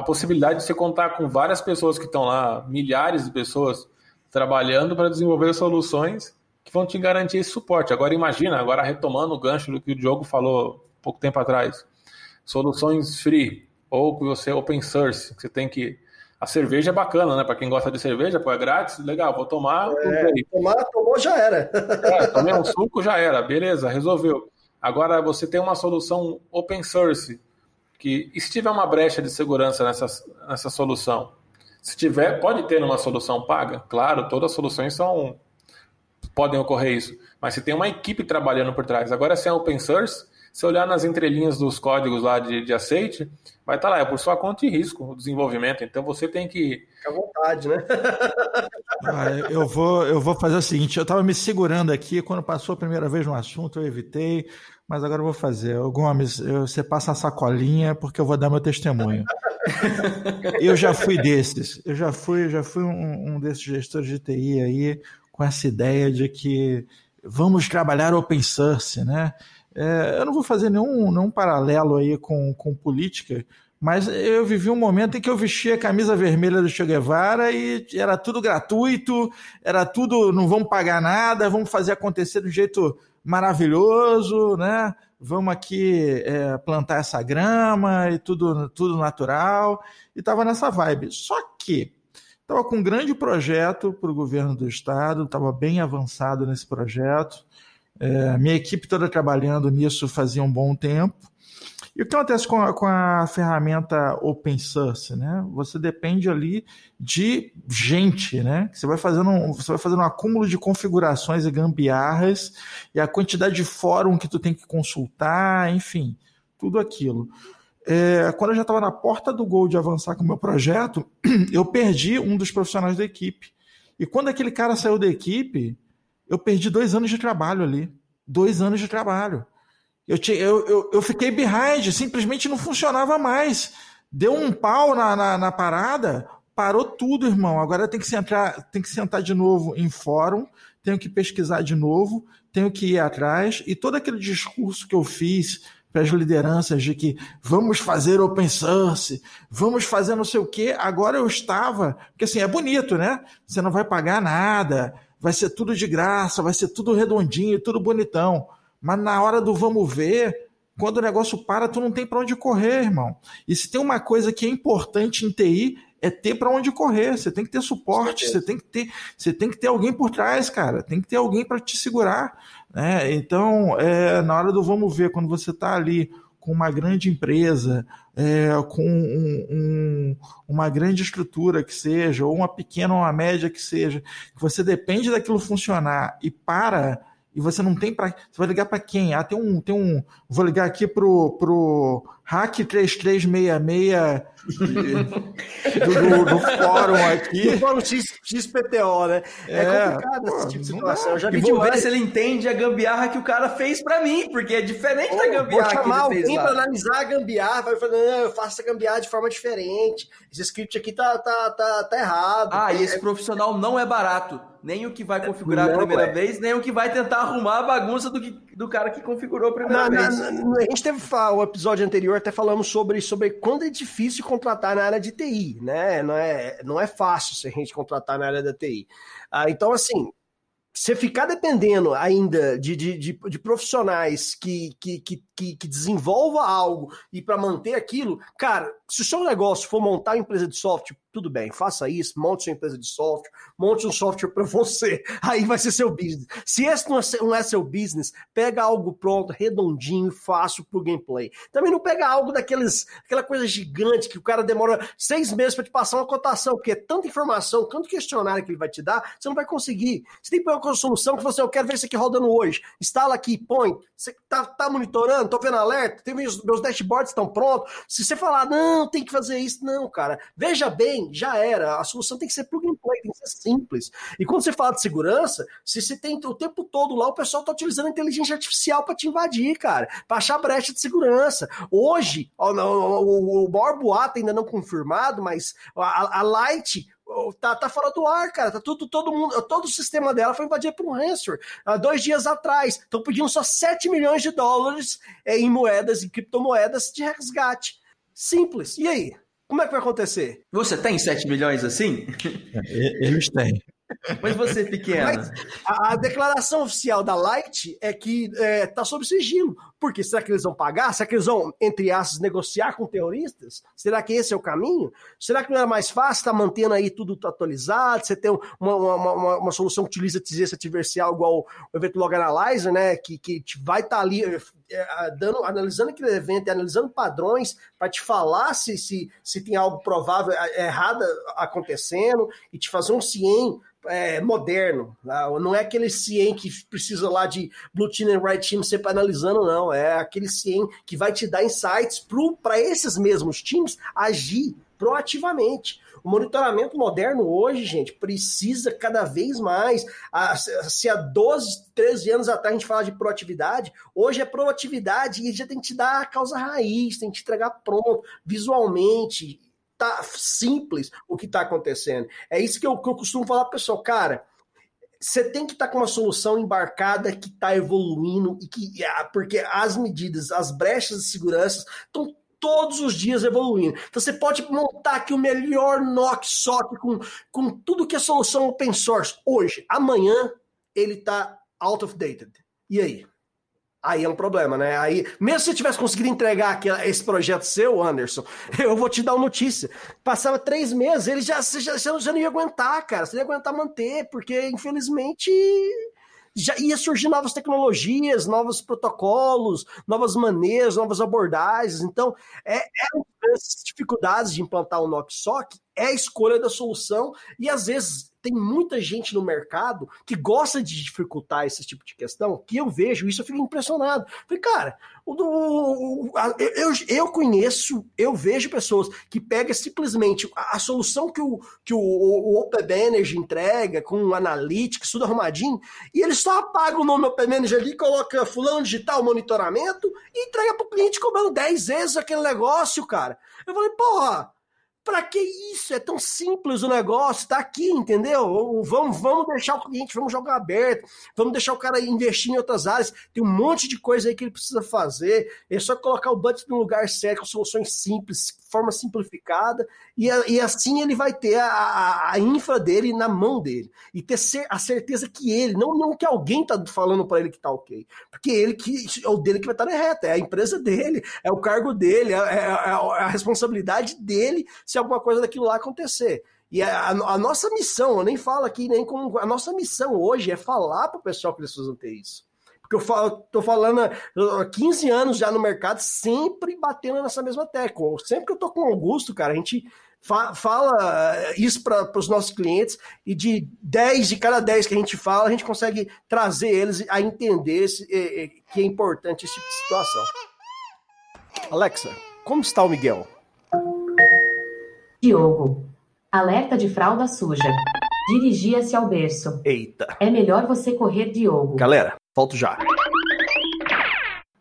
a possibilidade de você contar com várias pessoas que estão lá, milhares de pessoas trabalhando para desenvolver soluções que vão te garantir esse suporte. Agora imagina, agora retomando o gancho do que o Diogo falou pouco tempo atrás, soluções free ou que você open source, que você tem que a cerveja é bacana, né? Para quem gosta de cerveja, pô, é grátis, legal, vou tomar. É, tomar, tomou, já era. É, tomei um suco, já era, beleza, resolveu. Agora você tem uma solução open source que e se tiver uma brecha de segurança nessa, nessa solução, Se tiver, pode ter numa solução paga, claro, todas as soluções são podem ocorrer isso, mas se tem uma equipe trabalhando por trás. Agora, se é open source, se olhar nas entrelinhas dos códigos lá de, de aceite, vai estar tá lá, é por sua conta e risco o desenvolvimento. Então você tem que. Fica à vontade, né? ah, eu, vou, eu vou fazer o seguinte: eu estava me segurando aqui, quando passou a primeira vez no assunto, eu evitei, mas agora eu vou fazer. O Gomes, você passa a sacolinha porque eu vou dar meu testemunho. eu já fui desses, eu já fui, já fui um, um desses gestores de TI aí, com essa ideia de que vamos trabalhar open source, né? É, eu não vou fazer nenhum, nenhum paralelo aí com, com política, mas eu vivi um momento em que eu vestia a camisa vermelha do Che Guevara e era tudo gratuito, era tudo, não vamos pagar nada, vamos fazer acontecer do jeito maravilhoso, né? Vamos aqui é, plantar essa grama e tudo, tudo natural. E estava nessa vibe. Só que estava com um grande projeto para o governo do estado, estava bem avançado nesse projeto. É, minha equipe toda trabalhando nisso fazia um bom tempo. E o que acontece com a, com a ferramenta open source, né? Você depende ali de gente, né? Você vai fazendo um, você vai fazendo um acúmulo de configurações e gambiarras e a quantidade de fórum que tu tem que consultar, enfim, tudo aquilo. É, quando eu já estava na porta do gol de avançar com o meu projeto, eu perdi um dos profissionais da equipe. E quando aquele cara saiu da equipe, eu perdi dois anos de trabalho ali. Dois anos de trabalho. Eu, eu, eu, eu fiquei behind, simplesmente não funcionava mais. Deu um pau na, na, na parada, parou tudo, irmão. Agora tem que, sentar, tem que sentar de novo em fórum, tenho que pesquisar de novo, tenho que ir atrás. E todo aquele discurso que eu fiz para as lideranças de que vamos fazer open source, vamos fazer não sei o quê, agora eu estava. Porque assim, é bonito, né? Você não vai pagar nada, vai ser tudo de graça, vai ser tudo redondinho, tudo bonitão. Mas na hora do vamos ver, quando o negócio para, tu não tem para onde correr, irmão. E se tem uma coisa que é importante em TI, é ter para onde correr. Você tem que ter suporte, você tem que ter, você tem que ter alguém por trás, cara. Tem que ter alguém para te segurar. Né? Então, é, na hora do vamos ver, quando você está ali com uma grande empresa, é, com um, um, uma grande estrutura que seja, ou uma pequena ou uma média que seja, que você depende daquilo funcionar e para e você não tem para você vai ligar para quem? Ah, tem um tem um vou ligar aqui pro pro hack 3366 do, do, fórum aqui. Do fórum X, XPTO, né? É, é complicado pô, esse tipo de situação. Eu já vi e vou demais. ver se ele entende a gambiarra que o cara fez para mim, porque é diferente da gambiarra vou chamar que ele fez alguém para analisar a gambiarra, vai falar, não, eu faço essa gambiarra de forma diferente. Esse script aqui tá, tá, tá, tá errado. Ah, e esse profissional não é barato. Nem o que vai configurar não, a primeira é. vez, nem o que vai tentar arrumar a bagunça do, que, do cara que configurou a primeira não, vez. Não, a gente teve o episódio anterior, até falamos sobre, sobre quando é difícil contratar na área de TI, né? Não é, não é fácil se a gente contratar na área da TI. Ah, então, assim, você ficar dependendo ainda de, de, de, de profissionais que, que, que, que, desenvolva algo e para manter aquilo, cara, se o seu negócio for montar uma empresa de software, tudo bem, faça isso, monte sua empresa de software, monte um software para você, aí vai ser seu business. Se esse não é, não é seu business, pega algo pronto, redondinho, fácil pro gameplay. Também não pega algo daqueles, aquela coisa gigante que o cara demora seis meses para te passar uma cotação, porque é tanta informação, tanto questionário que ele vai te dar, você não vai conseguir. Você tem que pegar uma solução que você, eu quero ver isso aqui rodando hoje, instala aqui, põe, você tá, tá monitorando, tô vendo alerta, tem meus, meus dashboards estão prontos. Se você falar, não, tem que fazer isso, não, cara, veja bem, já era. A solução tem que ser plug and play, tem que ser simples. E quando você fala de segurança, se você tem o tempo todo lá, o pessoal tá utilizando inteligência artificial para te invadir, cara, para achar brecha de segurança. Hoje, o, o, o maior boato ainda não confirmado, mas a, a Light tá, tá fora do ar, cara. Tá tudo, todo mundo, todo o sistema dela foi invadido por um ransomware há dois dias atrás. Estão pedindo só 7 milhões de dólares é, em moedas, em criptomoedas de resgate. Simples. E aí? Como é que vai acontecer? Você tem 7 milhões assim? É, eles têm. Mas você pequena. a, a, declaração oficial da Light é que é, tá sob sigilo. Porque será que eles vão pagar? Será que eles vão, entre aspas, negociar com terroristas? Será que esse é o caminho? Será que não era mais fácil estar tá mantendo aí tudo atualizado? Você ter uma, uma, uma, uma solução que utiliza inteligência artificial igual o Event Log Analyzer, né? Que, que vai estar tá ali é, dando, analisando aquele evento e analisando padrões para te falar se, se, se tem algo provável é, errado acontecendo e te fazer um CIEM é, moderno. Tá? Não é aquele CIEM que precisa lá de Blue Team and Red Team sempre analisando, não. É aquele CIEM que vai te dar insights para esses mesmos times agir proativamente. O monitoramento moderno hoje, gente, precisa cada vez mais. Se há 12, 13 anos atrás a gente fala de proatividade, hoje é proatividade e já tem que te dar a causa raiz, tem que te entregar pronto, visualmente, tá simples o que está acontecendo. É isso que eu, que eu costumo falar pessoal, cara. Você tem que estar tá com uma solução embarcada que está evoluindo e que ah, porque as medidas, as brechas de segurança estão todos os dias evoluindo. Então você pode montar aqui o melhor NOC SOC com, com tudo que é solução open source hoje. Amanhã ele está out of dated. E aí? Aí é um problema, né? Aí, mesmo se você tivesse conseguido entregar aqui, esse projeto seu, Anderson, eu vou te dar uma notícia. Passava três meses, ele já, já, já não ia aguentar, cara. Você ia aguentar manter, porque infelizmente já ia surgir novas tecnologias, novos protocolos, novas maneiras, novas abordagens. Então, é, é as dificuldades de implantar o NOC SOC é a escolha da solução e às vezes tem muita gente no mercado que gosta de dificultar esse tipo de questão, que eu vejo isso, eu fico impressionado. Falei, cara, o, o, a, eu, eu conheço, eu vejo pessoas que pegam simplesmente a, a solução que, o, que o, o Open Manager entrega, com o Analytics, tudo arrumadinho, e ele só apaga o nome Open Manager ali, coloca fulano digital, monitoramento, e entrega para o cliente cobrando 10 vezes aquele negócio, cara. Eu falei, porra, Pra que isso? É tão simples o negócio, tá aqui, entendeu? Vamos, vamos deixar o cliente, vamos jogar aberto, vamos deixar o cara investir em outras áreas. Tem um monte de coisa aí que ele precisa fazer. É só colocar o budget no lugar certo, com soluções simples, forma simplificada, e, e assim ele vai ter a, a, a, infra dele na mão dele. E ter cer a certeza que ele, não, não que alguém tá falando para ele que tá ok, porque ele que é o dele que vai estar tá reto, é a empresa dele, é o cargo dele, é, é, é a responsabilidade dele se alguma coisa daquilo lá acontecer. E a, a, nossa missão, eu nem falo aqui nem como. A nossa missão hoje é falar para o pessoal que eles precisam ter isso. Porque eu falo, tô falando há 15 anos já no mercado, sempre batendo nessa mesma tecla. Sempre que eu tô com o Augusto, cara, a gente fa fala isso para os nossos clientes e de 10 de cada 10 que a gente fala, a gente consegue trazer eles a entender esse, que é importante esse tipo de situação. Alexa, como está o Miguel? Diogo. Alerta de fralda suja. Dirigia-se ao berço. Eita. É melhor você correr, Diogo. Galera, volto já.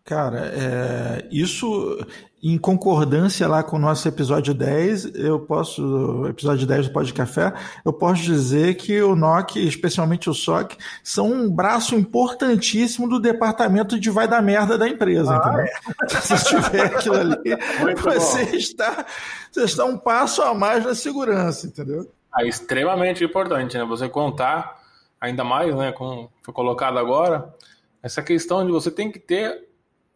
Cara, é, isso em concordância lá com o nosso episódio 10, eu posso, episódio 10 do Pó de Café, eu posso dizer que o NOC, especialmente o SOC, são um braço importantíssimo do departamento de vai dar merda da empresa, ah, é? Se tiver aquilo ali, você está, você está um passo a mais na segurança, entendeu? É extremamente importante, né? Você contar, ainda mais, né, como foi colocado agora, essa questão de você tem que ter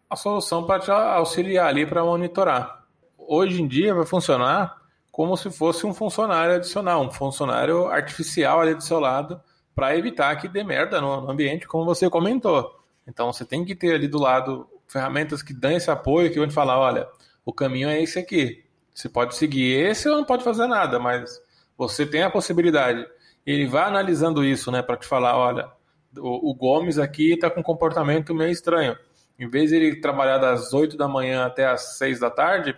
a solução para te auxiliar ali para monitorar. Hoje em dia vai funcionar como se fosse um funcionário adicional, um funcionário artificial ali do seu lado, para evitar que dê merda no ambiente, como você comentou. Então você tem que ter ali do lado ferramentas que dão esse apoio, que vão te falar, olha, o caminho é esse aqui. Você pode seguir esse ou não pode fazer nada, mas você tem a possibilidade. Ele vai analisando isso, né, para te falar, olha, o, o Gomes aqui está com um comportamento meio estranho. Em vez de ele trabalhar das 8 da manhã até as 6 da tarde,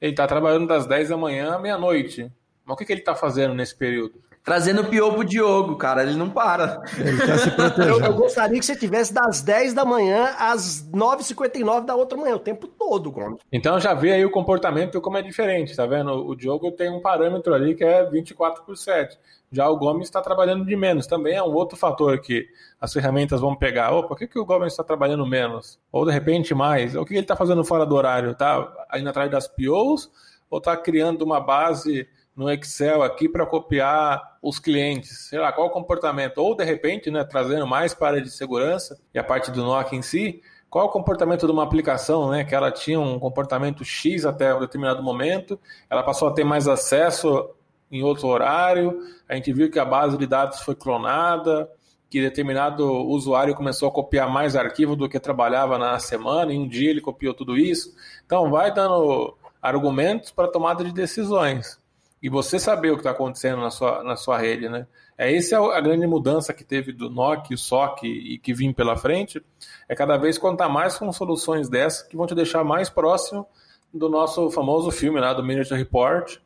ele está trabalhando das 10 da manhã à meia-noite. Mas o que, que ele está fazendo nesse período? Trazendo o pior pro Diogo, cara. Ele não para. Ele quer se. Eu, eu, gostaria que você tivesse das 10 da manhã às 9h59 da outra manhã, o tempo todo, Gomes. Então já vê aí o comportamento como é diferente, tá vendo? O Diogo tem um parâmetro ali que é 24 por 7. Já o Gomes está trabalhando de menos. Também é um outro fator que as ferramentas vão pegar. Opa, por que, que o Gomes está trabalhando menos? Ou de repente mais? O que ele está fazendo fora do horário? Está indo atrás das POs? Ou está criando uma base no Excel aqui para copiar os clientes, sei lá, qual o comportamento, ou de repente, né, trazendo mais para a área de segurança e a parte do NOC em si, qual o comportamento de uma aplicação, né? Que ela tinha um comportamento X até um determinado momento, ela passou a ter mais acesso em outro horário, a gente viu que a base de dados foi clonada, que determinado usuário começou a copiar mais arquivo do que trabalhava na semana, e um dia ele copiou tudo isso. Então, vai dando argumentos para tomada de decisões. E você saber o que está acontecendo na sua, na sua rede, né? É essa é a grande mudança que teve do NOC, o SOC e que vim pela frente, é cada vez contar mais com soluções dessas que vão te deixar mais próximo do nosso famoso filme lá do Manager Report,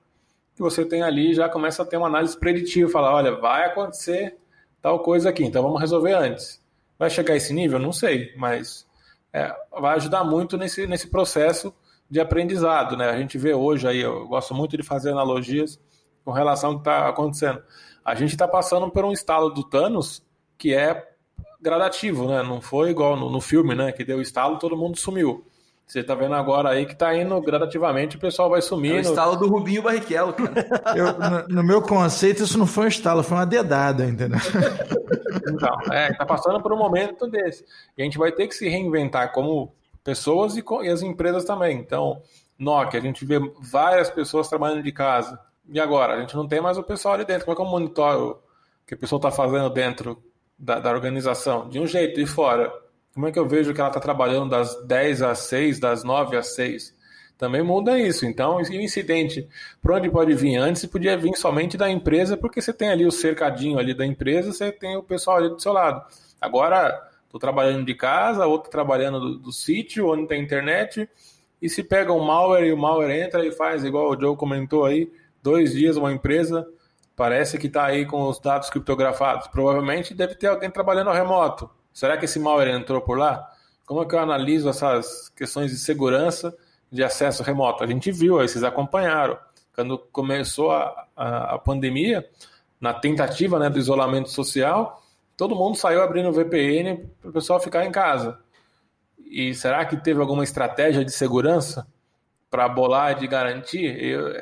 que você tem ali já começa a ter uma análise preditiva, falar, olha, vai acontecer tal coisa aqui, então vamos resolver antes. Vai chegar a esse nível? Não sei, mas é, vai ajudar muito nesse, nesse processo de aprendizado, né? A gente vê hoje aí, eu gosto muito de fazer analogias com relação ao que está acontecendo. A gente está passando por um estalo do Thanos que é gradativo, né? Não foi igual no, no filme, né? Que deu estalo, todo mundo sumiu. Você está vendo agora aí que está indo gradativamente, o pessoal vai sumindo. É o estalo do Rubinho Barrichello, cara. Eu, no, no, meu conceito, isso não foi um estalo, foi uma dedada, entendeu? Então, é, tá passando por um momento desse. E a gente vai ter que se reinventar como pessoas e, e as empresas também. Então, Nokia, a gente vê várias pessoas trabalhando de casa. E agora? A gente não tem mais o pessoal ali dentro. Como é que eu monitoro o que a pessoa está fazendo dentro da, da, organização? De um jeito, e fora. Como é que eu vejo que ela está trabalhando das 10 às 6, das 9 às 6? Também muda isso. Então, o incidente, por onde pode vir antes, podia vir somente da empresa, porque você tem ali o cercadinho ali da empresa, você tem o pessoal ali do seu lado. Agora, estou trabalhando de casa, outro trabalhando do, do sítio, onde tem internet, e se pega um malware e o malware entra e faz, igual o Joe comentou aí, dois dias uma empresa parece que está aí com os dados criptografados. Provavelmente deve ter alguém trabalhando remoto. Será que esse malware entrou por lá? Como é que eu analiso essas questões de segurança de acesso remoto? A gente viu, aí vocês acompanharam. Quando começou a, a, a pandemia, na tentativa né, do isolamento social, todo mundo saiu abrindo VPN para o pessoal ficar em casa. E será que teve alguma estratégia de segurança para bolar de garantir? Eu,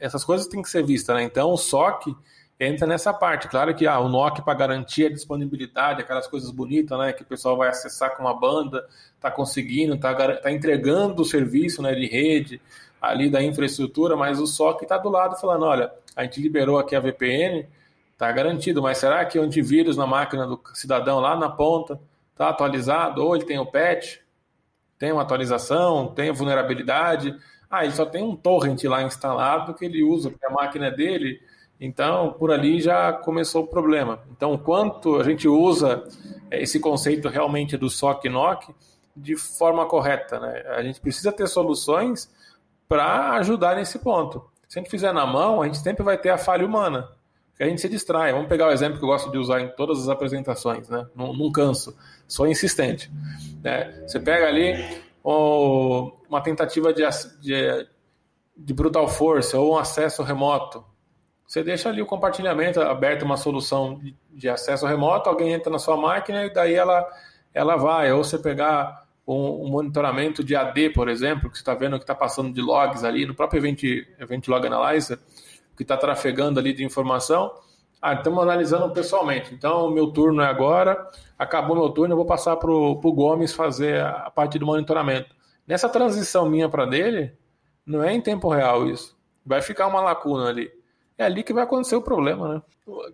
essas coisas têm que ser vistas, né? Então o SOC entra nessa parte. Claro que ah, o NOC para garantir a disponibilidade, aquelas coisas bonitas, né? Que o pessoal vai acessar com uma banda, está conseguindo, está tá entregando o serviço né, de rede ali da infraestrutura, mas o SOC está do lado falando, olha, a gente liberou aqui a VPN, está garantido, mas será que o antivírus na máquina do cidadão lá na ponta está atualizado? Ou ele tem o patch? Tem uma atualização? Tem vulnerabilidade? Ah, ele só tem um torrent lá instalado que ele usa, porque a máquina é dele. Então, por ali já começou o problema. Então, quanto a gente usa esse conceito realmente do SOC NOC de forma correta, né? A gente precisa ter soluções para ajudar nesse ponto. Se a gente fizer na mão, a gente sempre vai ter a falha humana, que a gente se distrai. Vamos pegar o exemplo que eu gosto de usar em todas as apresentações, né? Não, não canso, sou insistente. Né? Você pega ali ou uma tentativa de, de, de brutal force ou um acesso remoto. Você deixa ali o compartilhamento aberto, uma solução de, de acesso remoto, alguém entra na sua máquina e daí ela, ela vai. Ou você pegar um, um monitoramento de AD, por exemplo, que você está vendo que está passando de logs ali no próprio Event, Event Log Analyzer, que está trafegando ali de informação. Ah, estamos analisando pessoalmente. Então, meu turno é agora, acabou meu turno, eu vou passar para o Gomes fazer a parte do monitoramento. Nessa transição minha para dele, não é em tempo real isso. Vai ficar uma lacuna ali. É ali que vai acontecer o problema, né?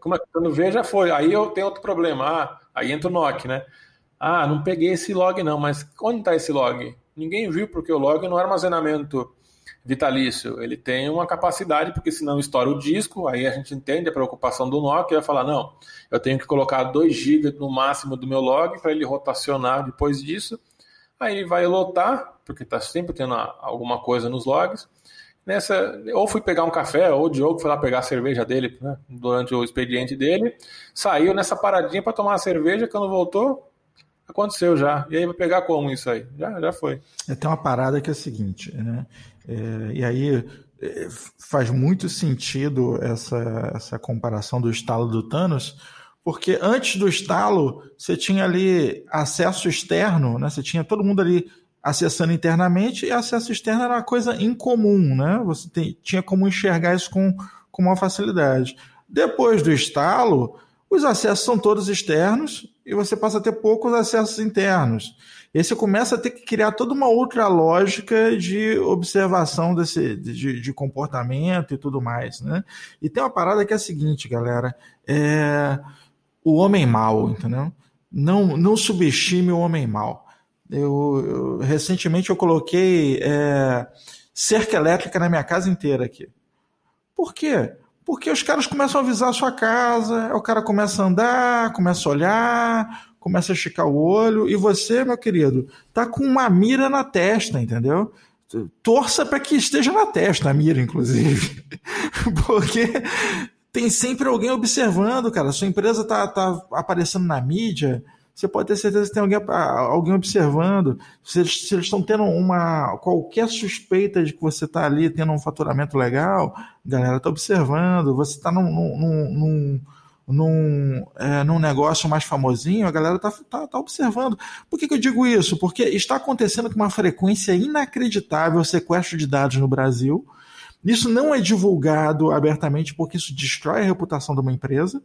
Como é, quando vê, já foi. Aí eu tenho outro problema. Ah, aí entra o NOC, né? Ah, não peguei esse log não, mas onde está esse log? Ninguém viu porque o log no armazenamento vitalício, ele tem uma capacidade, porque senão estoura o disco, aí a gente entende a preocupação do Nokia, vai falar, não, eu tenho que colocar 2 GB no máximo do meu log para ele rotacionar depois disso, aí vai lotar, porque está sempre tendo alguma coisa nos logs, nessa, ou fui pegar um café, ou o Diogo foi lá pegar a cerveja dele, né, durante o expediente dele, saiu nessa paradinha para tomar a cerveja, quando voltou, aconteceu já. E aí vai pegar como isso aí? Já, já foi. É, tem uma parada que é a seguinte, né? É, e aí é, faz muito sentido essa, essa comparação do estalo do Thanos, porque antes do estalo você tinha ali acesso externo, né? Você tinha todo mundo ali acessando internamente e acesso externo era uma coisa incomum, né? Você tem, tinha como enxergar isso com, com maior facilidade. Depois do estalo, os acessos são todos externos e você passa a ter poucos acessos internos. E aí você começa a ter que criar toda uma outra lógica de observação desse, de, de comportamento e tudo mais, né? E tem uma parada que é a seguinte, galera, é o homem mau, entendeu? Não, não subestime o homem mau. Eu, eu recentemente eu coloquei é, cerca elétrica na minha casa inteira aqui. Por quê? Porque os caras começam a avisar a sua casa, o cara começa a andar, começa a olhar, começa a esticar o olho, e você, meu querido, tá com uma mira na testa, entendeu? Torça para que esteja na testa a mira, inclusive. Porque tem sempre alguém observando, cara. Sua empresa tá, tá aparecendo na mídia, você pode ter certeza que tem alguém, alguém observando. Se eles, se eles estão tendo uma qualquer suspeita de que você está ali tendo um faturamento legal, a galera está observando. Você está num, num, num, num, é, num negócio mais famosinho, a galera está tá, tá observando. Por que, que eu digo isso? Porque está acontecendo com uma frequência inacreditável o sequestro de dados no Brasil. Isso não é divulgado abertamente porque isso destrói a reputação de uma empresa.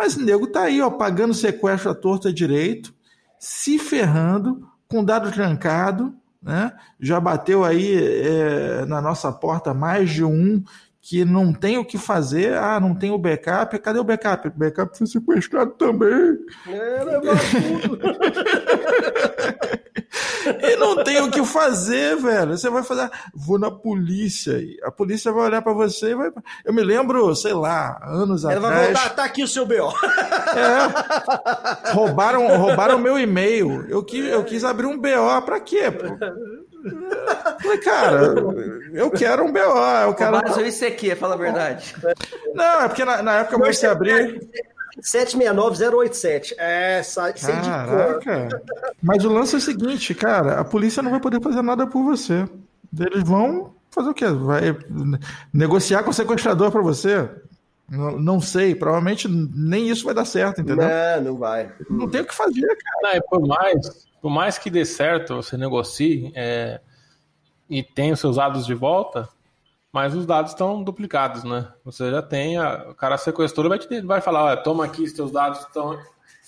Mas o nego tá aí, ó, pagando sequestro à torta direito, se ferrando, com dado trancado, né? Já bateu aí é, na nossa porta mais de um que não tem o que fazer, ah, não tem o backup, cadê o backup? O backup foi sequestrado também. É, tudo. e não tem o que fazer, velho. Você vai fazer, vou na polícia. A polícia vai olhar para você e vai. Eu me lembro, sei lá, anos Ela atrás. Ela vai voltar, tá aqui o seu BO. É. Roubaram, roubaram meu e-mail. Eu quis, eu quis abrir um BO para quê? Falei, cara, eu quero um BO. Eu quero. Mas isso aqui, fala a verdade. Não, é porque na, na época você abrir. 769-087. É, sei de cor. Mas o lance é o seguinte, cara, a polícia não vai poder fazer nada por você. Eles vão fazer o quê? Vai negociar com o sequestrador para você? Não, não, sei, provavelmente nem isso vai dar certo, entendeu? Não, não vai. Não tem o que fazer, cara. Não, por mais, por mais que dê certo, você negocie é, e tenha os seus dados de volta, mas os dados estão duplicados, né? Você já tem, a, o cara sequestrou, vai, te, vai falar, olha, toma aqui, seus dados estão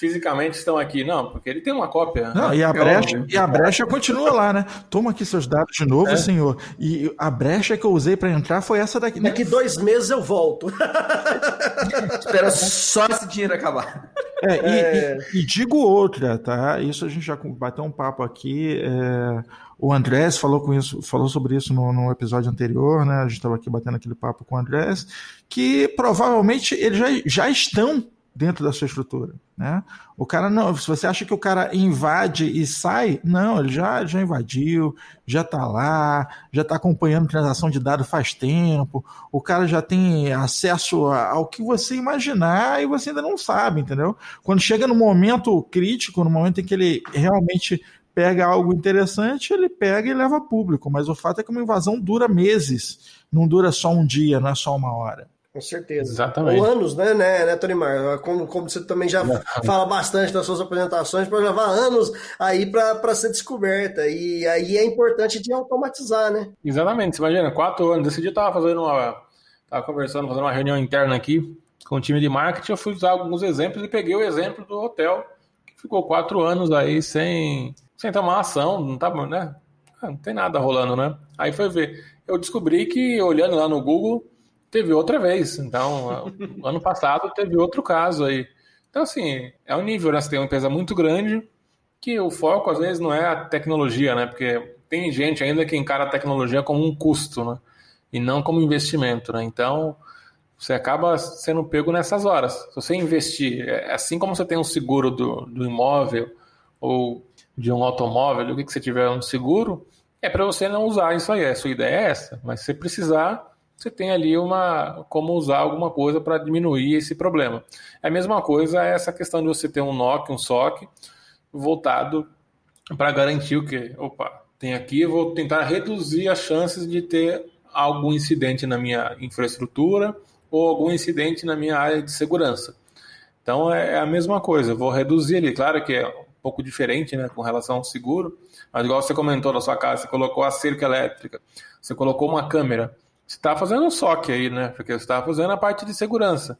fisicamente estão aqui. Não, porque ele tem uma cópia. Não, né? e, a brecha, e a brecha continua lá, né? Toma aqui seus dados de novo, é. senhor. E a brecha que eu usei para entrar foi essa daqui. Daqui dois meses eu volto. Espera só esse dinheiro acabar. É, e, é... E, e, digo outra, tá? Isso a gente já bateu um papo aqui. É... O Andrés falou, com isso, falou sobre isso no, no episódio anterior, né? A gente estava aqui batendo aquele papo com o Andrés, que provavelmente eles já, já estão dentro da sua estrutura, né? O cara não, se você acha que o cara invade e sai, não, ele já, já invadiu, já está lá, já está acompanhando transação de dados faz tempo, o cara já tem acesso ao que você imaginar e você ainda não sabe, entendeu? Quando chega no momento crítico, no momento em que ele realmente pega algo interessante, ele pega e leva a público. Mas o fato é que uma invasão dura meses, não dura só um dia, não é só uma hora. Com certeza. Exatamente. Ou anos, né, né, né Tonimar? Como, como você também já fala bastante das suas apresentações, para levar anos aí para ser descoberta. E aí é importante de automatizar, né? Exatamente. Você imagina, quatro anos. Esse dia eu tava fazendo uma. Tava conversando, fazendo uma reunião interna aqui com o time de marketing. Eu fui usar alguns exemplos e peguei o exemplo do hotel, que ficou quatro anos aí sem sem tomar ação, não tá, né? Ah, não tem nada rolando, né? Aí foi ver. Eu descobri que, olhando lá no Google, teve outra vez. Então, ano passado teve outro caso aí. Então, assim, é um nível, né? Você tem uma empresa muito grande que o foco, às vezes, não é a tecnologia, né? Porque tem gente ainda que encara a tecnologia como um custo, né? E não como investimento, né? Então, você acaba sendo pego nessas horas. Se você investir, é assim como você tem um seguro do, do imóvel ou de um automóvel, o que, que você tiver um seguro, é para você não usar isso aí. A sua ideia é essa. Mas se precisar, você tem ali uma como usar alguma coisa para diminuir esse problema. É a mesma coisa essa questão de você ter um NOC, um SOC voltado para garantir o que, opa, tem aqui, eu vou tentar reduzir as chances de ter algum incidente na minha infraestrutura ou algum incidente na minha área de segurança. Então é a mesma coisa, eu vou reduzir ali. Claro que é pouco diferente né, com relação ao seguro, mas igual você comentou na sua casa, você colocou a cerca elétrica, você colocou uma câmera, você está fazendo um SOC aí, né? Porque você está fazendo a parte de segurança.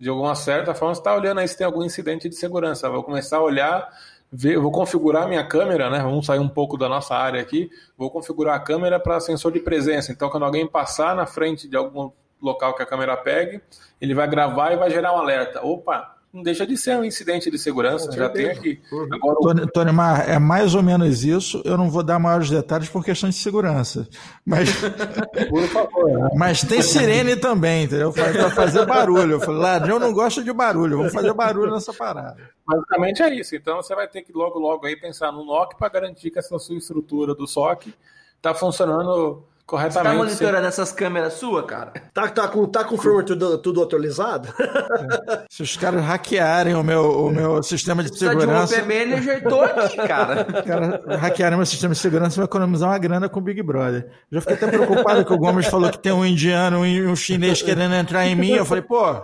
De alguma certa forma, você está olhando aí se tem algum incidente de segurança. Vou começar a olhar ver, eu vou configurar minha câmera, né? Vamos sair um pouco da nossa área aqui. Vou configurar a câmera para sensor de presença. Então, quando alguém passar na frente de algum local que a câmera pegue, ele vai gravar e vai gerar um alerta. Opa, não deixa de ser um incidente de segurança, já tem aqui. Agora, Tony, Tony Mar, é mais ou menos isso. Eu não vou dar maiores detalhes por questão de segurança. Mas, por favor, né? mas tem sirene também, entendeu? Para fazer barulho. Eu falei, ladrão não gosta de barulho, vamos fazer barulho nessa parada. Basicamente é isso. Então você vai ter que logo, logo aí pensar no NOC para garantir que essa sua estrutura do SOC está funcionando corretamente. Você tá monitorando sim. essas câmeras sua, cara? Tá, tá com, tá com o firmware tudo, tudo atualizado? É. Se os caras hackearem o meu, o meu sistema de segurança. Se de um manager, tô aqui, cara. cara hackearem meu sistema de segurança, vai economizar uma grana com o Big Brother. Já fiquei até preocupado que o Gomes falou que tem um indiano e um chinês querendo entrar em mim. Eu falei, pô,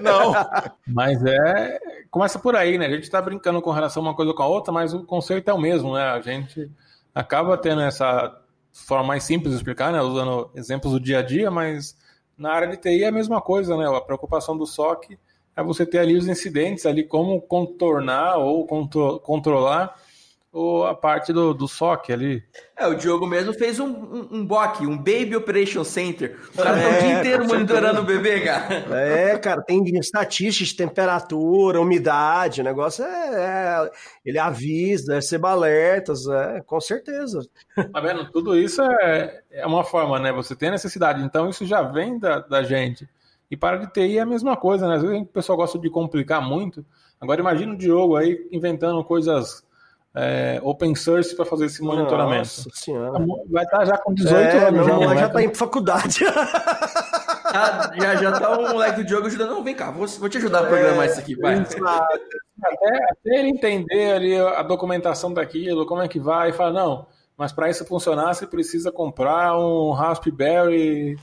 não. Mas é. Começa por aí, né? A gente tá brincando com relação a uma coisa com a outra, mas o conceito é o mesmo, né? A gente acaba tendo essa forma mais simples de explicar, né, usando exemplos do dia a dia, mas na área de TI é a mesma coisa, né? A preocupação do SOC é você ter ali os incidentes, ali como contornar ou contro controlar ou a parte do, do SOC ali. É, o Diogo mesmo fez um, um, um BOC, um Baby Operation Center. O cara é, o dia inteiro monitorando o bebê, cara. É, cara, tem estatísticas, temperatura, umidade, o negócio é, é ele avisa, recebe alertas, é, com certeza. Tá vendo? Tudo isso é, é uma forma, né? Você tem necessidade, então isso já vem da, da gente. E para de TI é a mesma coisa, né? Às vezes o pessoal gosta de complicar muito. Agora imagina o Diogo aí inventando coisas é, open source para fazer esse monitoramento. Nossa senhora. Vai estar tá já com 18 é, anos. Meu já, já tá indo faculdade. ah, já, já tá o moleque do Diogo ajudando. Não, vem cá, vou, vou te ajudar a programar é, isso aqui. Vai. Até, até, ele entender ali a documentação daquilo, como é que vai, e fala, não, mas para isso funcionar, você precisa comprar um Raspberry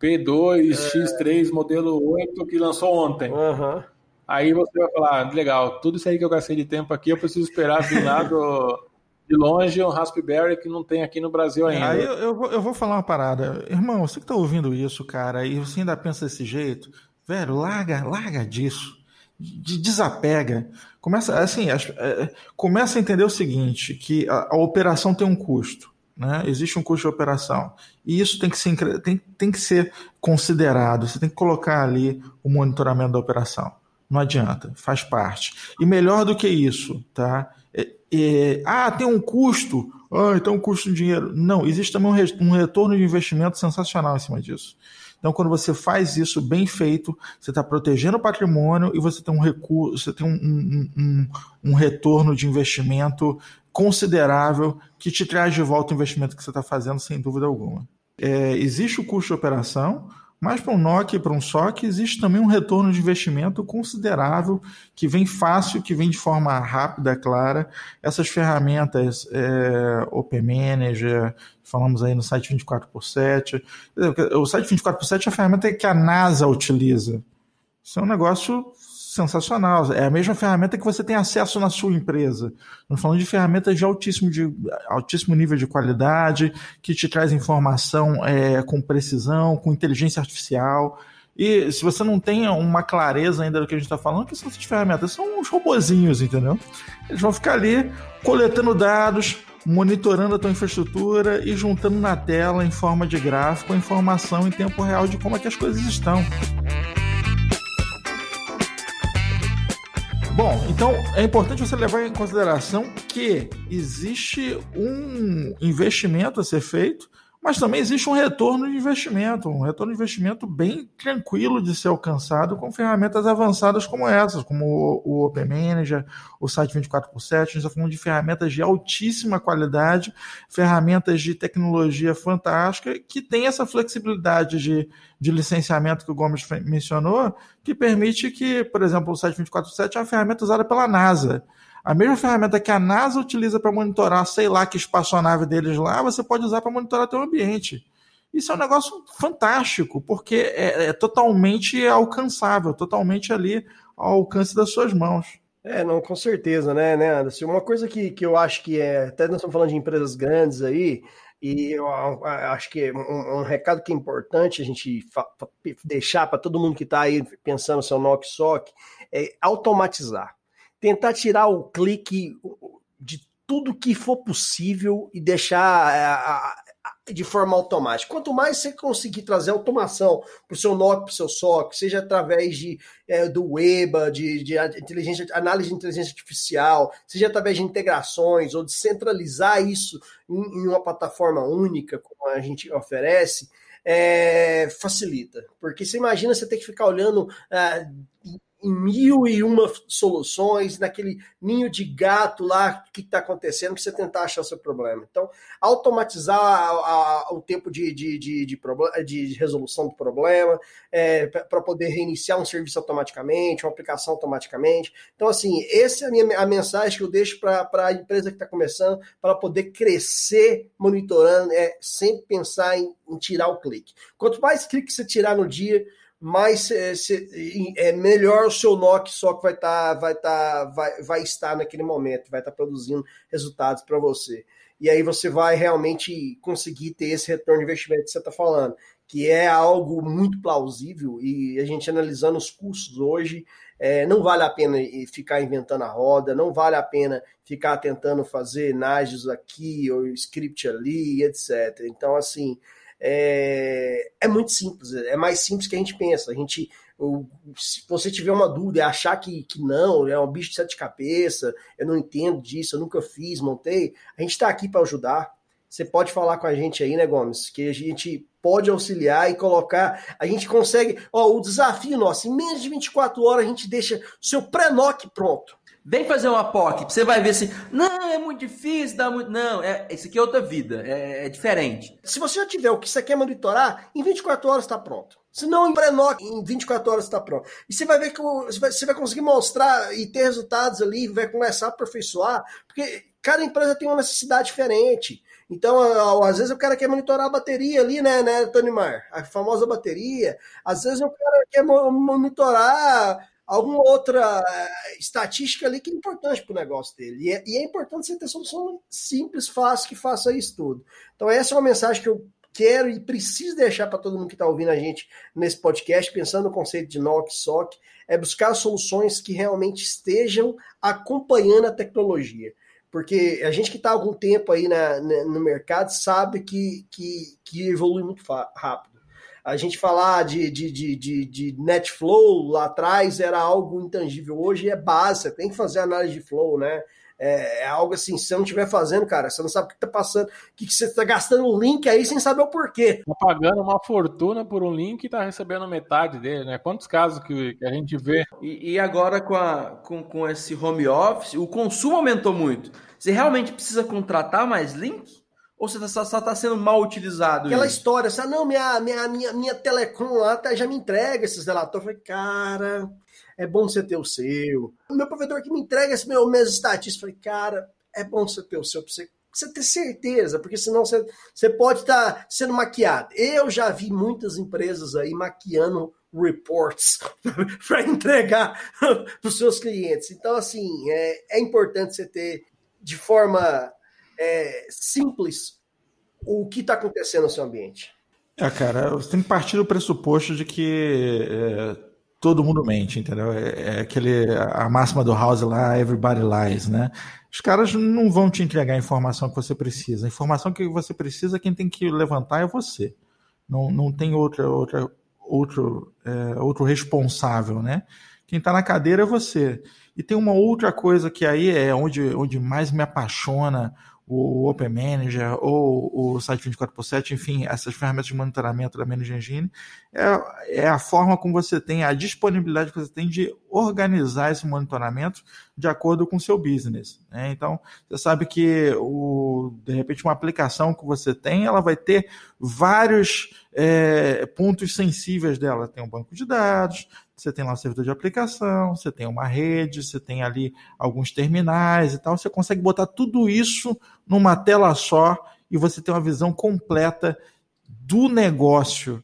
P2 X3 modelo 8 que lançou ontem. Uhum. Aí você vai falar, legal, tudo isso aí que eu gastei de tempo aqui, eu preciso esperar vir lá do, de longe um Raspberry que não tem aqui no Brasil ainda. Aí eu, eu, vou, eu vou falar uma parada. Irmão, você que tá ouvindo isso, cara, e você ainda pensa desse jeito, velho, larga, larga disso. De, desapega. Começa, assim, é, começa a entender o seguinte, que a, a operação tem um custo. Né? Existe um custo de operação. E isso tem que, ser, tem, tem que ser considerado. Você tem que colocar ali o monitoramento da operação. Não adianta, faz parte. E melhor do que isso, tá? É, é, ah, tem um custo. Ah, então um custo de dinheiro. Não, existe também um, um retorno de investimento sensacional em cima disso. Então, quando você faz isso bem feito, você está protegendo o patrimônio e você tem um recurso, você tem um, um, um, um, retorno de investimento considerável que te traz de volta o investimento que você está fazendo, sem dúvida alguma. É, existe o custo de operação, mas para um NOC e para um SOC existe também um retorno de investimento considerável, que vem fácil, que vem de forma rápida, clara. Essas ferramentas, é, Open Manager, falamos aí no site 24 por 7 O site 24 por 7 é a ferramenta que a NASA utiliza. Isso é um negócio sensacional. É a mesma ferramenta que você tem acesso na sua empresa. Estamos falando de ferramentas de altíssimo, de altíssimo nível de qualidade, que te traz informação é, com precisão, com inteligência artificial. E se você não tem uma clareza ainda do que a gente está falando, que são essas ferramentas? São uns robozinhos, entendeu? Eles vão ficar ali coletando dados, monitorando a tua infraestrutura e juntando na tela, em forma de gráfico, a informação em tempo real de como é que as coisas estão. Bom, então é importante você levar em consideração que existe um investimento a ser feito mas também existe um retorno de investimento, um retorno de investimento bem tranquilo de ser alcançado com ferramentas avançadas como essas, como o Open Manager, o site 24 por 7 a gente está falando de ferramentas de altíssima qualidade, ferramentas de tecnologia fantástica, que tem essa flexibilidade de, de licenciamento que o Gomes mencionou, que permite que, por exemplo, o site 24 por 7 é uma ferramenta usada pela NASA. A mesma ferramenta que a NASA utiliza para monitorar, sei lá, que espaçonave deles lá, você pode usar para monitorar teu ambiente. Isso é um negócio fantástico, porque é, é, totalmente alcançável, totalmente ali ao alcance das suas mãos. É, não, com certeza, né, né, Anderson? Uma coisa que, que eu acho que é, até nós estamos falando de empresas grandes aí, e eu acho que um, um recado que é importante a gente deixar para todo mundo que está aí pensando seu NOC SOC é automatizar. tentar tirar o clique de tudo que for possível e deixar de forma automática. Quanto mais você conseguir trazer automação para o seu NOC, para o seu SOC, seja através de, é, do web, de, de inteligência, análise de inteligência artificial, seja através de integrações ou de centralizar isso em, em uma plataforma única, como a gente oferece, é, facilita. Porque você imagina você ter que ficar olhando é, em mil e uma soluções, naquele ninho de gato lá, o que está acontecendo, para você tentar achar seu problema. Então, automatizar a, a, o tempo de, de, de, de, de resolução do problema, é, para poder reiniciar um serviço automaticamente, uma aplicação automaticamente. Então, assim, essa é a, minha, a mensagem que eu deixo para a empresa que está começando, para poder crescer monitorando, é sempre pensar em, em tirar o clique. Quanto mais clique você tirar no dia, mais é, é, melhor o seu NOC só que vai estar tá, vai tá, vai, vai estar naquele momento, vai estar tá produzindo resultados para você. E aí você vai realmente conseguir ter esse retorno de investimento que você está falando, que é algo muito plausível e a gente analisando os custos hoje, é, não vale a pena ficar inventando a roda, não vale a pena ficar tentando fazer nages aqui ou script ali, etc. Então, assim, é, é muito simples, é mais simples que a gente pensa. A gente, se você tiver uma dúvida e achar que, que não, é um bicho de sete cabeças, eu não entendo disso, eu nunca fiz, montei, a gente está aqui para ajudar. Você pode falar com a gente aí, né, Gomes? Que a gente pode auxiliar e colocar. A gente consegue. Ó, o desafio nosso, em menos de 24 horas, a gente deixa o seu pré-NOC pronto. Vem fazer uma POC, você vai ver assim, não, é muito difícil, dá muito. Não, é, esse aqui é outra vida, é, é diferente. Se você já tiver o que você quer monitorar, em 24 horas está pronto. Se não, em pré-NOC, em 24 horas está pronto. E você vai ver que você vai conseguir mostrar e ter resultados ali, vai começar a aperfeiçoar, porque cada empresa tem uma necessidade diferente. Então, às vezes o cara quer monitorar a bateria ali, né, né, Tony Mar? A famosa bateria. Às vezes o cara quer monitorar alguma outra eh, estatística ali que é importante para o negócio dele. E é, e é, importante você ter solução simples, fácil, que faça isso tudo. Então, essa é uma mensagem que eu quero e preciso deixar para todo mundo que está ouvindo a gente nesse podcast, pensando no conceito de NOC, SOC, é buscar soluções que realmente estejam acompanhando a tecnologia. Porque a gente que está há algum tempo aí na, na, no mercado sabe que, que, que evolui muito rápido. A gente falar de, de, de, de, de NetFlow lá atrás era algo intangível. Hoje é base, você tem que fazer análise de flow, né? É, é, algo assim, se você não estiver fazendo, cara, você não sabe o que está passando, o que, que você está gastando um link aí sem saber o porquê. Tá pagando uma fortuna por um link e tá recebendo metade dele, né? Quantos casos que, que a gente vê? E, e, agora com, a, com, com esse home office, o consumo aumentou muito. Você realmente precisa contratar mais link? Ou você só está sendo mal utilizado? Aquela isso? história, assim, ah, não, minha, minha, minha, minha telecom lá tá, já me entrega esses relatores. Eu falei, cara, é bom você ter o seu. O meu provedor que me entrega esse meu mês estatístico. Falei, cara, é bom você ter o seu pra você, você ter certeza, porque senão você, você pode estar tá sendo maquiado. Eu já vi muitas empresas aí maquiando reports para entregar para os seus clientes. Então, assim, é, é importante você ter de forma é, simples o que está acontecendo no seu ambiente. É, cara, você tem que partir do pressuposto de que é, todo mundo mente, entendeu? É, é, aquele, a máxima do House lá, everybody lies, né? Os caras não vão te entregar a informação que você precisa. A informação que você precisa, quem tem que levantar é você. Não, não tem outra, outra, outro, é, outro responsável, né? Quem está na cadeira é você. E tem uma outra coisa que aí é onde, onde mais me apaixona o Open Manager ou o Site 24 por 7, enfim, essas ferramentas de monitoramento da Manage Engine, é, é a forma como você tem, a disponibilidade que você tem de organizar esse monitoramento de acordo com o seu business. Né? Então, você sabe que, o, de repente, uma aplicação que você tem, ela vai ter vários é, pontos sensíveis dela. Tem um banco de dados, você tem lá o servidor de aplicação, você tem uma rede, você tem ali alguns terminais e tal. Você consegue botar tudo isso numa tela só e você tem uma visão completa do negócio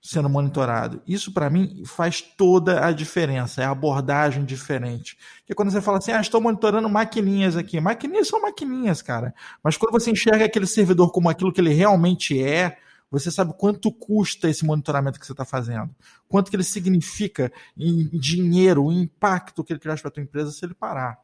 sendo monitorado. Isso para mim faz toda a diferença, é a abordagem diferente. Porque quando você fala assim, ah, estou monitorando maquininhas aqui, maquininhas são maquininhas, cara. Mas quando você enxerga aquele servidor como aquilo que ele realmente é, Você sabe quanto custa esse monitoramento que você está fazendo, quanto que ele significa em dinheiro, o impacto que ele traz para a tua empresa se ele parar.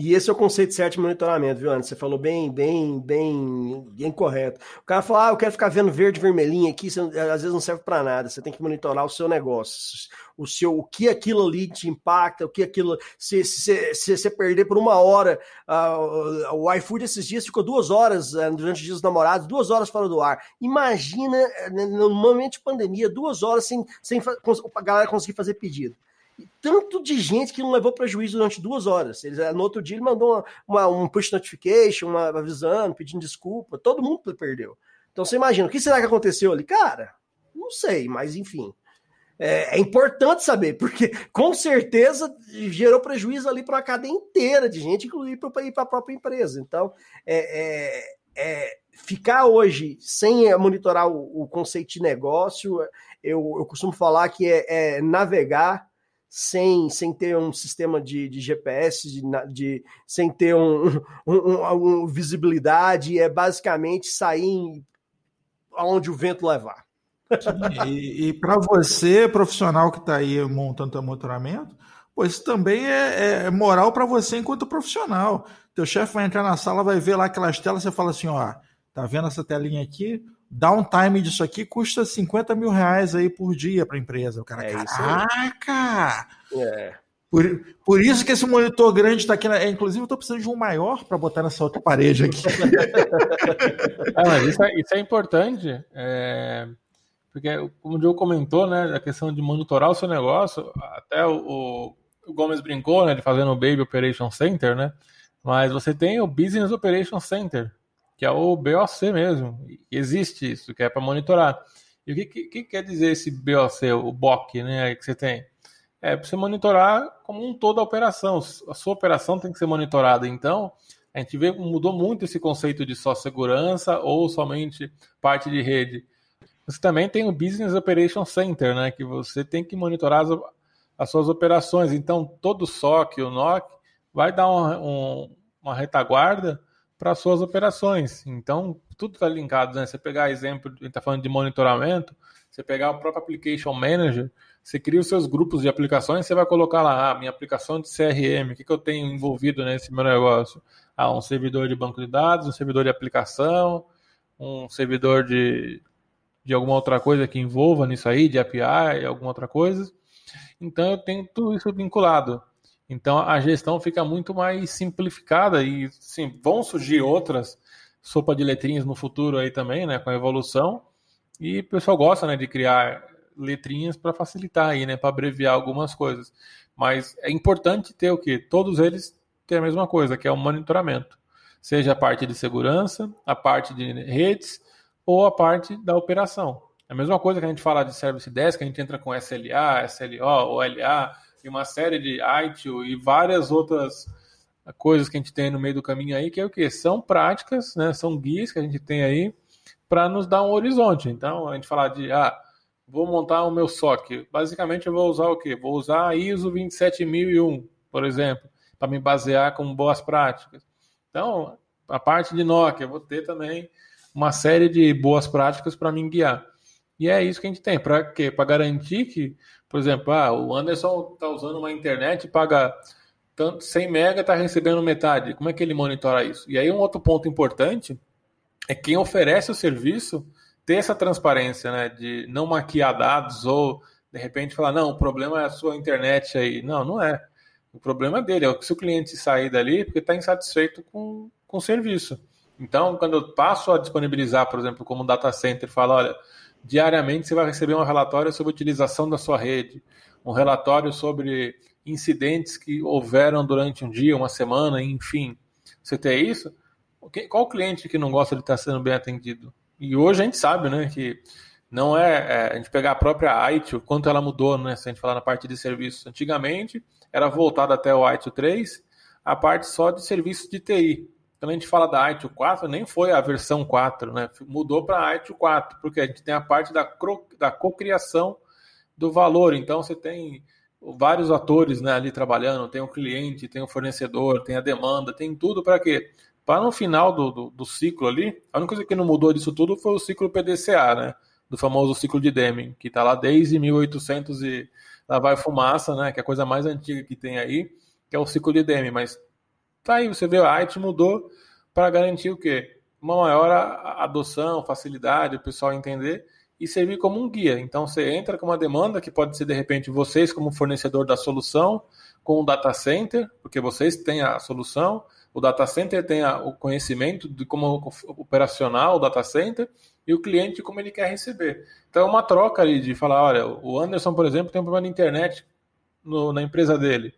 E esse é o conceito certo de monitoramento, viu, Anderson? Você falou bem, bem, bem, bem correto. O cara falou, ah, eu quero ficar vendo verde, vermelhinho aqui, você, às vezes não serve para nada. Você tem que monitorar o seu negócio, o seu, o que aquilo ali te impacta, o que aquilo, se, se, se, você perder por uma hora, uh, o iFood esses dias ficou duas horas uh, durante os dias dos namorados, duas horas fora do ar. Imagina eh, no momento de pandemia, duas horas sem, sem a galera conseguir fazer pedido tanto de gente que não levou prejuízo durante duas horas. Ele, no outro dia ele mandou uma, uma, um push notification, uma avisando, pedindo desculpa. Todo mundo perdeu. Então você imagina, o que será que aconteceu ali? Cara, não sei, mas enfim. É, é importante saber, porque com certeza gerou prejuízo ali para a cadeia inteira de gente, inclusive para a própria empresa. Então, é, é, é, ficar hoje sem monitorar o, o, conceito de negócio, eu, eu costumo falar que é, é navegar sem, sem ter um sistema de, de GPS, de, de, sem ter um, um, um, visibilidade, é basicamente sair aonde o vento levar. e, e para você, profissional que está aí montando seu monitoramento, pois também é, é moral para você enquanto profissional. Teu chefe vai entrar na sala, vai ver lá aquelas telas, você fala assim, ó, tá vendo essa telinha aqui? Downtime disso aqui custa 50 mil reais aí por dia para a empresa. O cara, é caraca! É. Por, por isso que esse monitor grande está aqui. Na, é, inclusive, eu estou precisando de um maior para botar nessa outra parede aqui. é, isso, é, isso, é, importante, é, porque, como o Diogo comentou, né, a questão de monitorar o seu negócio, até o, o Gomes brincou, né, de fazendo o Baby Operation Center, né, mas você tem o Business Operation Center, que é o BOC mesmo. Existe isso, que é para monitorar. E o que, que, que, quer dizer esse BOC, o BOC, né, que você tem? É para você monitorar como um todo a operação. A sua operação tem que ser monitorada. Então, a gente vê mudou muito esse conceito de só segurança ou somente parte de rede. Você também tem o Business Operation Center, né, que você tem que monitorar as, as suas operações. Então, todo SOC, o NOC, vai dar um, um, uma retaguarda para suas operações. Então, tudo está linkado. Né? Você pegar exemplo, a gente está falando de monitoramento, você pegar o próprio Application Manager, você cria os seus grupos de aplicações, você vai colocar lá, ah, minha aplicação de CRM, o que, que eu tenho envolvido nesse meu negócio? Ah, um servidor de banco de dados, um servidor de aplicação, um servidor de, de alguma outra coisa que envolva nisso aí, de API, alguma outra coisa. Então, eu tenho tudo isso vinculado. Então a gestão fica muito mais simplificada e sim, vão surgir outras sopa de letrinhas no futuro aí também, né, com a evolução. E o pessoal gosta, né, de criar letrinhas para facilitar aí, né, para abreviar algumas coisas. Mas é importante ter o que todos eles têm a mesma coisa, que é o monitoramento. Seja a parte de segurança, a parte de redes ou a parte da operação. É a mesma coisa que a gente fala de Service Desk, a gente entra com SLA, SLO, OLA, e uma série de ITIL e várias outras coisas que a gente tem no meio do caminho aí, que é o que? São práticas, né? São guias que a gente tem aí para nos dar um horizonte. Então, a gente falar de, ah, vou montar o meu SOC. Basicamente, eu vou usar o quê? Vou usar a ISO 27001, por exemplo, para me basear com boas práticas. Então, a parte de Nokia, eu vou ter também uma série de boas práticas para me guiar. E é isso que a gente tem. Para quê? Para garantir que por exemplo, ah, o Anderson está usando uma internet e paga tanto 100 mega, está recebendo metade. Como é que ele monitora isso? E aí um outro ponto importante é quem oferece o serviço ter essa transparência, né? De não maquiar dados ou de repente falar, não, o problema é a sua internet aí. Não, não é. O problema é dele, é que se o cliente sair dali porque está insatisfeito com, com o serviço. Então, quando eu passo a disponibilizar, por exemplo, como data center, fala, olha, Diariamente você vai receber um relatório sobre a utilização da sua rede, um relatório sobre incidentes que houveram durante um dia, uma semana, enfim. Você tem isso? Qual cliente que não gosta de estar sendo bem atendido? E hoje a gente sabe, né, que não é, é a gente pegar a própria ITIL, quanto ela mudou, né, se a gente falar na parte de serviços. Antigamente era voltada até o ITIL 3, a parte só de serviços de TI. Quando a gente fala da ITIL 4, nem foi a versão 4, né? Mudou para a ITIL 4, porque a gente tem a parte da, da cocriação do valor. Então você tem vários atores né, ali trabalhando, tem o cliente, tem o fornecedor, tem a demanda, tem tudo para quê? para no final do, do, do, ciclo ali, a única coisa que não mudou disso tudo foi o ciclo PDCA, né? Do famoso ciclo de Deming, que está lá desde 1800 e lá vai fumaça, né? Que é a coisa mais antiga que tem aí, que é o ciclo de Deming. Mas tá aí, você vê, a IT mudou para garantir o quê? Uma maior adoção, facilidade, o pessoal entender e servir como um guia. Então você entra com uma demanda que pode ser de repente vocês como fornecedor da solução, com o data center, porque vocês têm a solução, o data center tem a, o conhecimento de como operacional o data center e o cliente como ele quer receber. Então é uma troca ali de falar, olha, o Anderson, por exemplo, tem um problema na internet no, na empresa dele.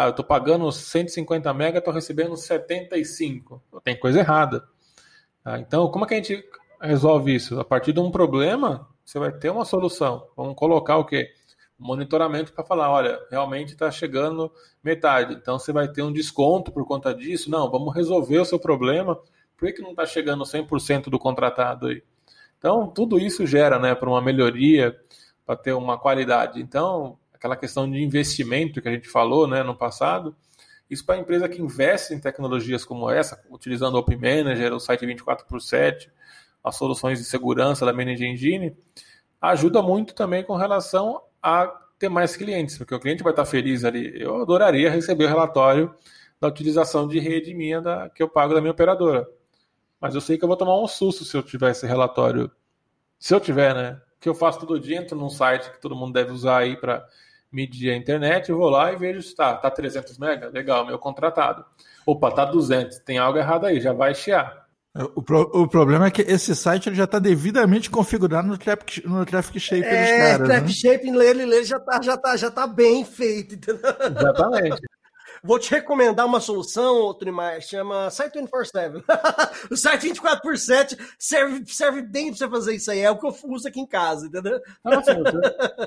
Ah, eu estou pagando 150 mega, estou recebendo 75. Tem coisa errada. Ah, então, como é que a gente resolve isso? A partir de um problema, você vai ter uma solução. Vamos colocar o quê? monitoramento para falar, olha, realmente está chegando metade, então você vai ter um desconto por conta disso. Não, vamos resolver o seu problema. Por que, que não está chegando 100% do contratado aí? Então, tudo isso gera né, para uma melhoria, para ter uma qualidade. Então, aquela questão de investimento que a gente falou né, no passado, isso para a empresa que investe em tecnologias como essa, utilizando o Open Manager, o site 24 por 7, as soluções de segurança da Manage Engine, ajuda muito também com relação a ter mais clientes, porque o cliente vai estar feliz ali. Eu adoraria receber o relatório da utilização de rede minha da, que eu pago da minha operadora. Mas eu sei que eu vou tomar um susto se eu tiver esse relatório. Se eu tiver, né? Que eu faço todo dia, entro num site que todo mundo deve usar aí para medir a internet, eu vou lá e vejo se está tá 300 mega, legal, meu contratado. Opa, tá 200, tem algo errado aí, já vai chiar. O, pro, o problema é que esse site ele já está devidamente configurado no Traffic, no traffic Shape é, dos caras. Traffic né? Shape, ele, ele já está já tá, já tá bem feito. Entendeu? Exatamente. Vou te recomendar uma solução, Trimar, chama Site 24-7. o site 24 por 7 serve, serve bem para você fazer isso aí. É o que eu uso aqui em casa, entendeu? Não, assim,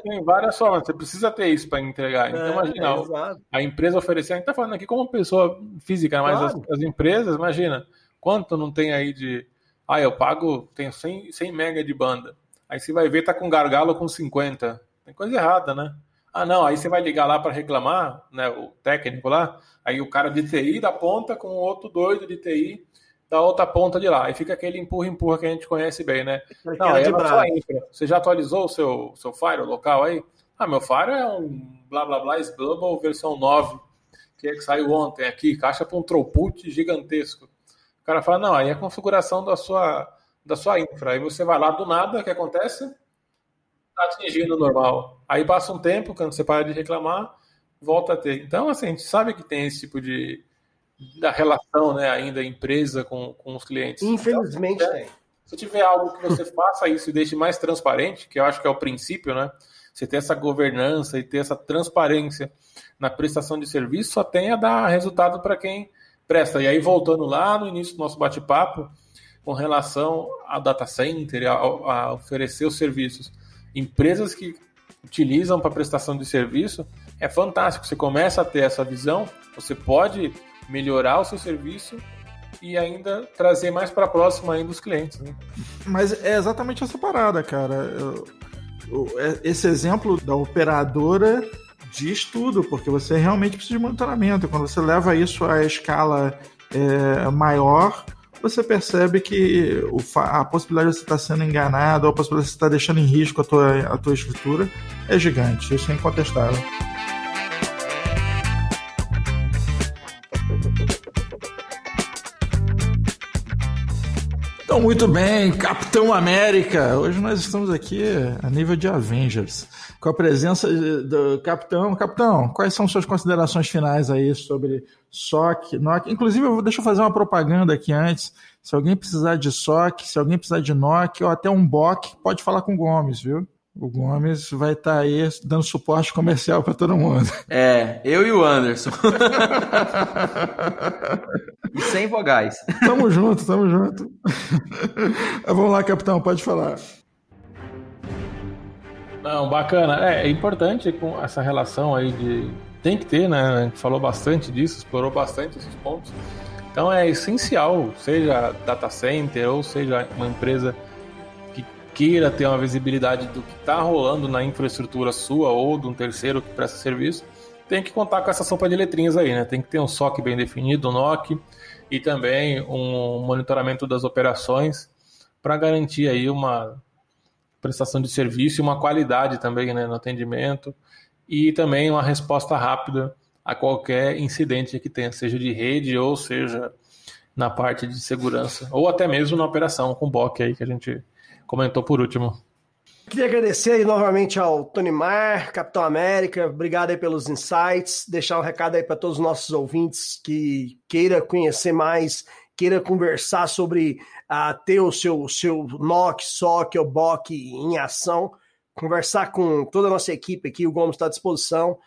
tem várias formas. Você precisa ter isso para entregar. Então, é, imagina, é, a empresa oferecer. A gente está falando aqui como pessoa física, mas claro. as, as empresas, imagina Quanto não tem aí de. Ah, eu pago, tenho 100, 100 mega de banda. Aí você vai ver, tá com gargalo com 50. Tem coisa errada, né? Ah, não, aí você vai ligar lá para reclamar, né? O técnico lá, aí o cara de TI da ponta com o outro doido de TI da outra ponta de lá. Aí fica aquele empurra-empurra que a gente conhece bem, né? Não, aí é sua infra. Você já atualizou o seu, seu Fire local aí? Ah, meu Fire é um blá blá blá Global versão 9, que, é que saiu ontem aqui, caixa para um throughput gigantesco. O cara fala, não, aí é a configuração da sua, da sua infra. Aí você vai lá do nada, o que acontece? Está atingindo o normal. Aí passa um tempo, quando você para de reclamar, volta a ter. Então, assim, a gente sabe que tem esse tipo de da relação, né, ainda empresa com, com os clientes. Infelizmente então, se tiver, tem. Se tiver algo que você faça isso e deixe mais transparente, que eu acho que é o princípio, né? Você ter essa governança e ter essa transparência na prestação de serviço, só tem a dar resultado para quem presta. E aí, voltando lá no início do nosso bate-papo, com relação ao data center, a, a oferecer os serviços, empresas que utilizam para prestação de serviço, é fantástico. Você começa a ter essa visão, você pode melhorar o seu serviço e ainda trazer mais para próximo ainda os clientes. Né? Mas é exatamente essa parada, cara. É, esse exemplo da operadora diz tudo, porque você realmente precisa de monitoramento. Quando você leva isso à escala é, maior, você percebe que a possibilidade de você estar sendo enganado, ou a possibilidade de você estar deixando em risco a tua, a tua estrutura é gigante. Isso é incontestável. Então, muito bem, Capitão América. Hoje nós estamos aqui a nível de Avengers com a presença do capitão. Capitão, quais são suas considerações finais aí sobre SOC, NOC? Inclusive, eu vou, deixa eu fazer uma propaganda aqui antes. Se alguém precisar de SOC, se alguém precisar de NOC ou até um BOC, pode falar com o Gomes, viu? O Gomes vai estar tá aí dando suporte comercial para todo mundo. É, eu e o Anderson. e sem vogais. Tamo junto, tamo junto. Vamos lá, capitão, pode falar. Não, bacana. É, é importante com essa relação aí de. Tem que ter, né? A gente falou bastante disso, explorou bastante esses pontos. Então é essencial, seja data center ou seja uma empresa que queira ter uma visibilidade do que está rolando na infraestrutura sua ou de um terceiro que presta serviço, tem que contar com essa sopa de letrinhas aí, né? Tem que ter um SOC bem definido, um NOC, e também um monitoramento das operações para garantir aí uma prestação de serviço e uma qualidade também né, no atendimento. E também uma resposta rápida a qualquer incidente que tenha, seja de rede ou seja na parte de segurança, ou até mesmo na operação com o BOC aí que a gente comentou por último. Queria agradecer aí novamente ao Tony Mar, Capitão América, obrigado aí pelos insights, deixar um recado aí para todos os nossos ouvintes que queira conhecer mais, queira conversar sobre uh, ter o seu, seu NOC, SOC ou BOC em ação, conversar com toda a nossa equipe aqui, o Gomes está à disposição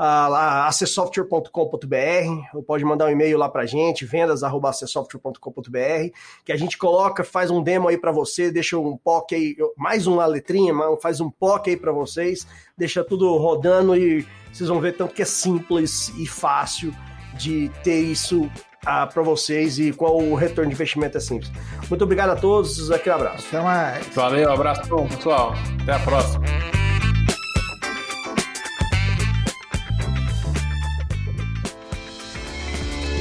uh, acessoftware.com.br, ou pode mandar um e-mail lá para a gente, vendas.acessoftware.com.br, que a gente coloca, faz um demo aí para você, deixa um POC aí, mais uma letrinha, faz um POC aí para vocês, deixa tudo rodando e vocês vão ver tanto que é simples e fácil de ter isso ah, para vocês e qual o retorno de investimento é simples. Muito obrigado a todos, aquele abraço. Até mais. Valeu, abraço, pessoal. Até a próxima.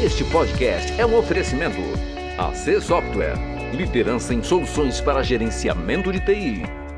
Este podcast é um oferecimento. AC Software, liderança em soluções para gerenciamento de TI.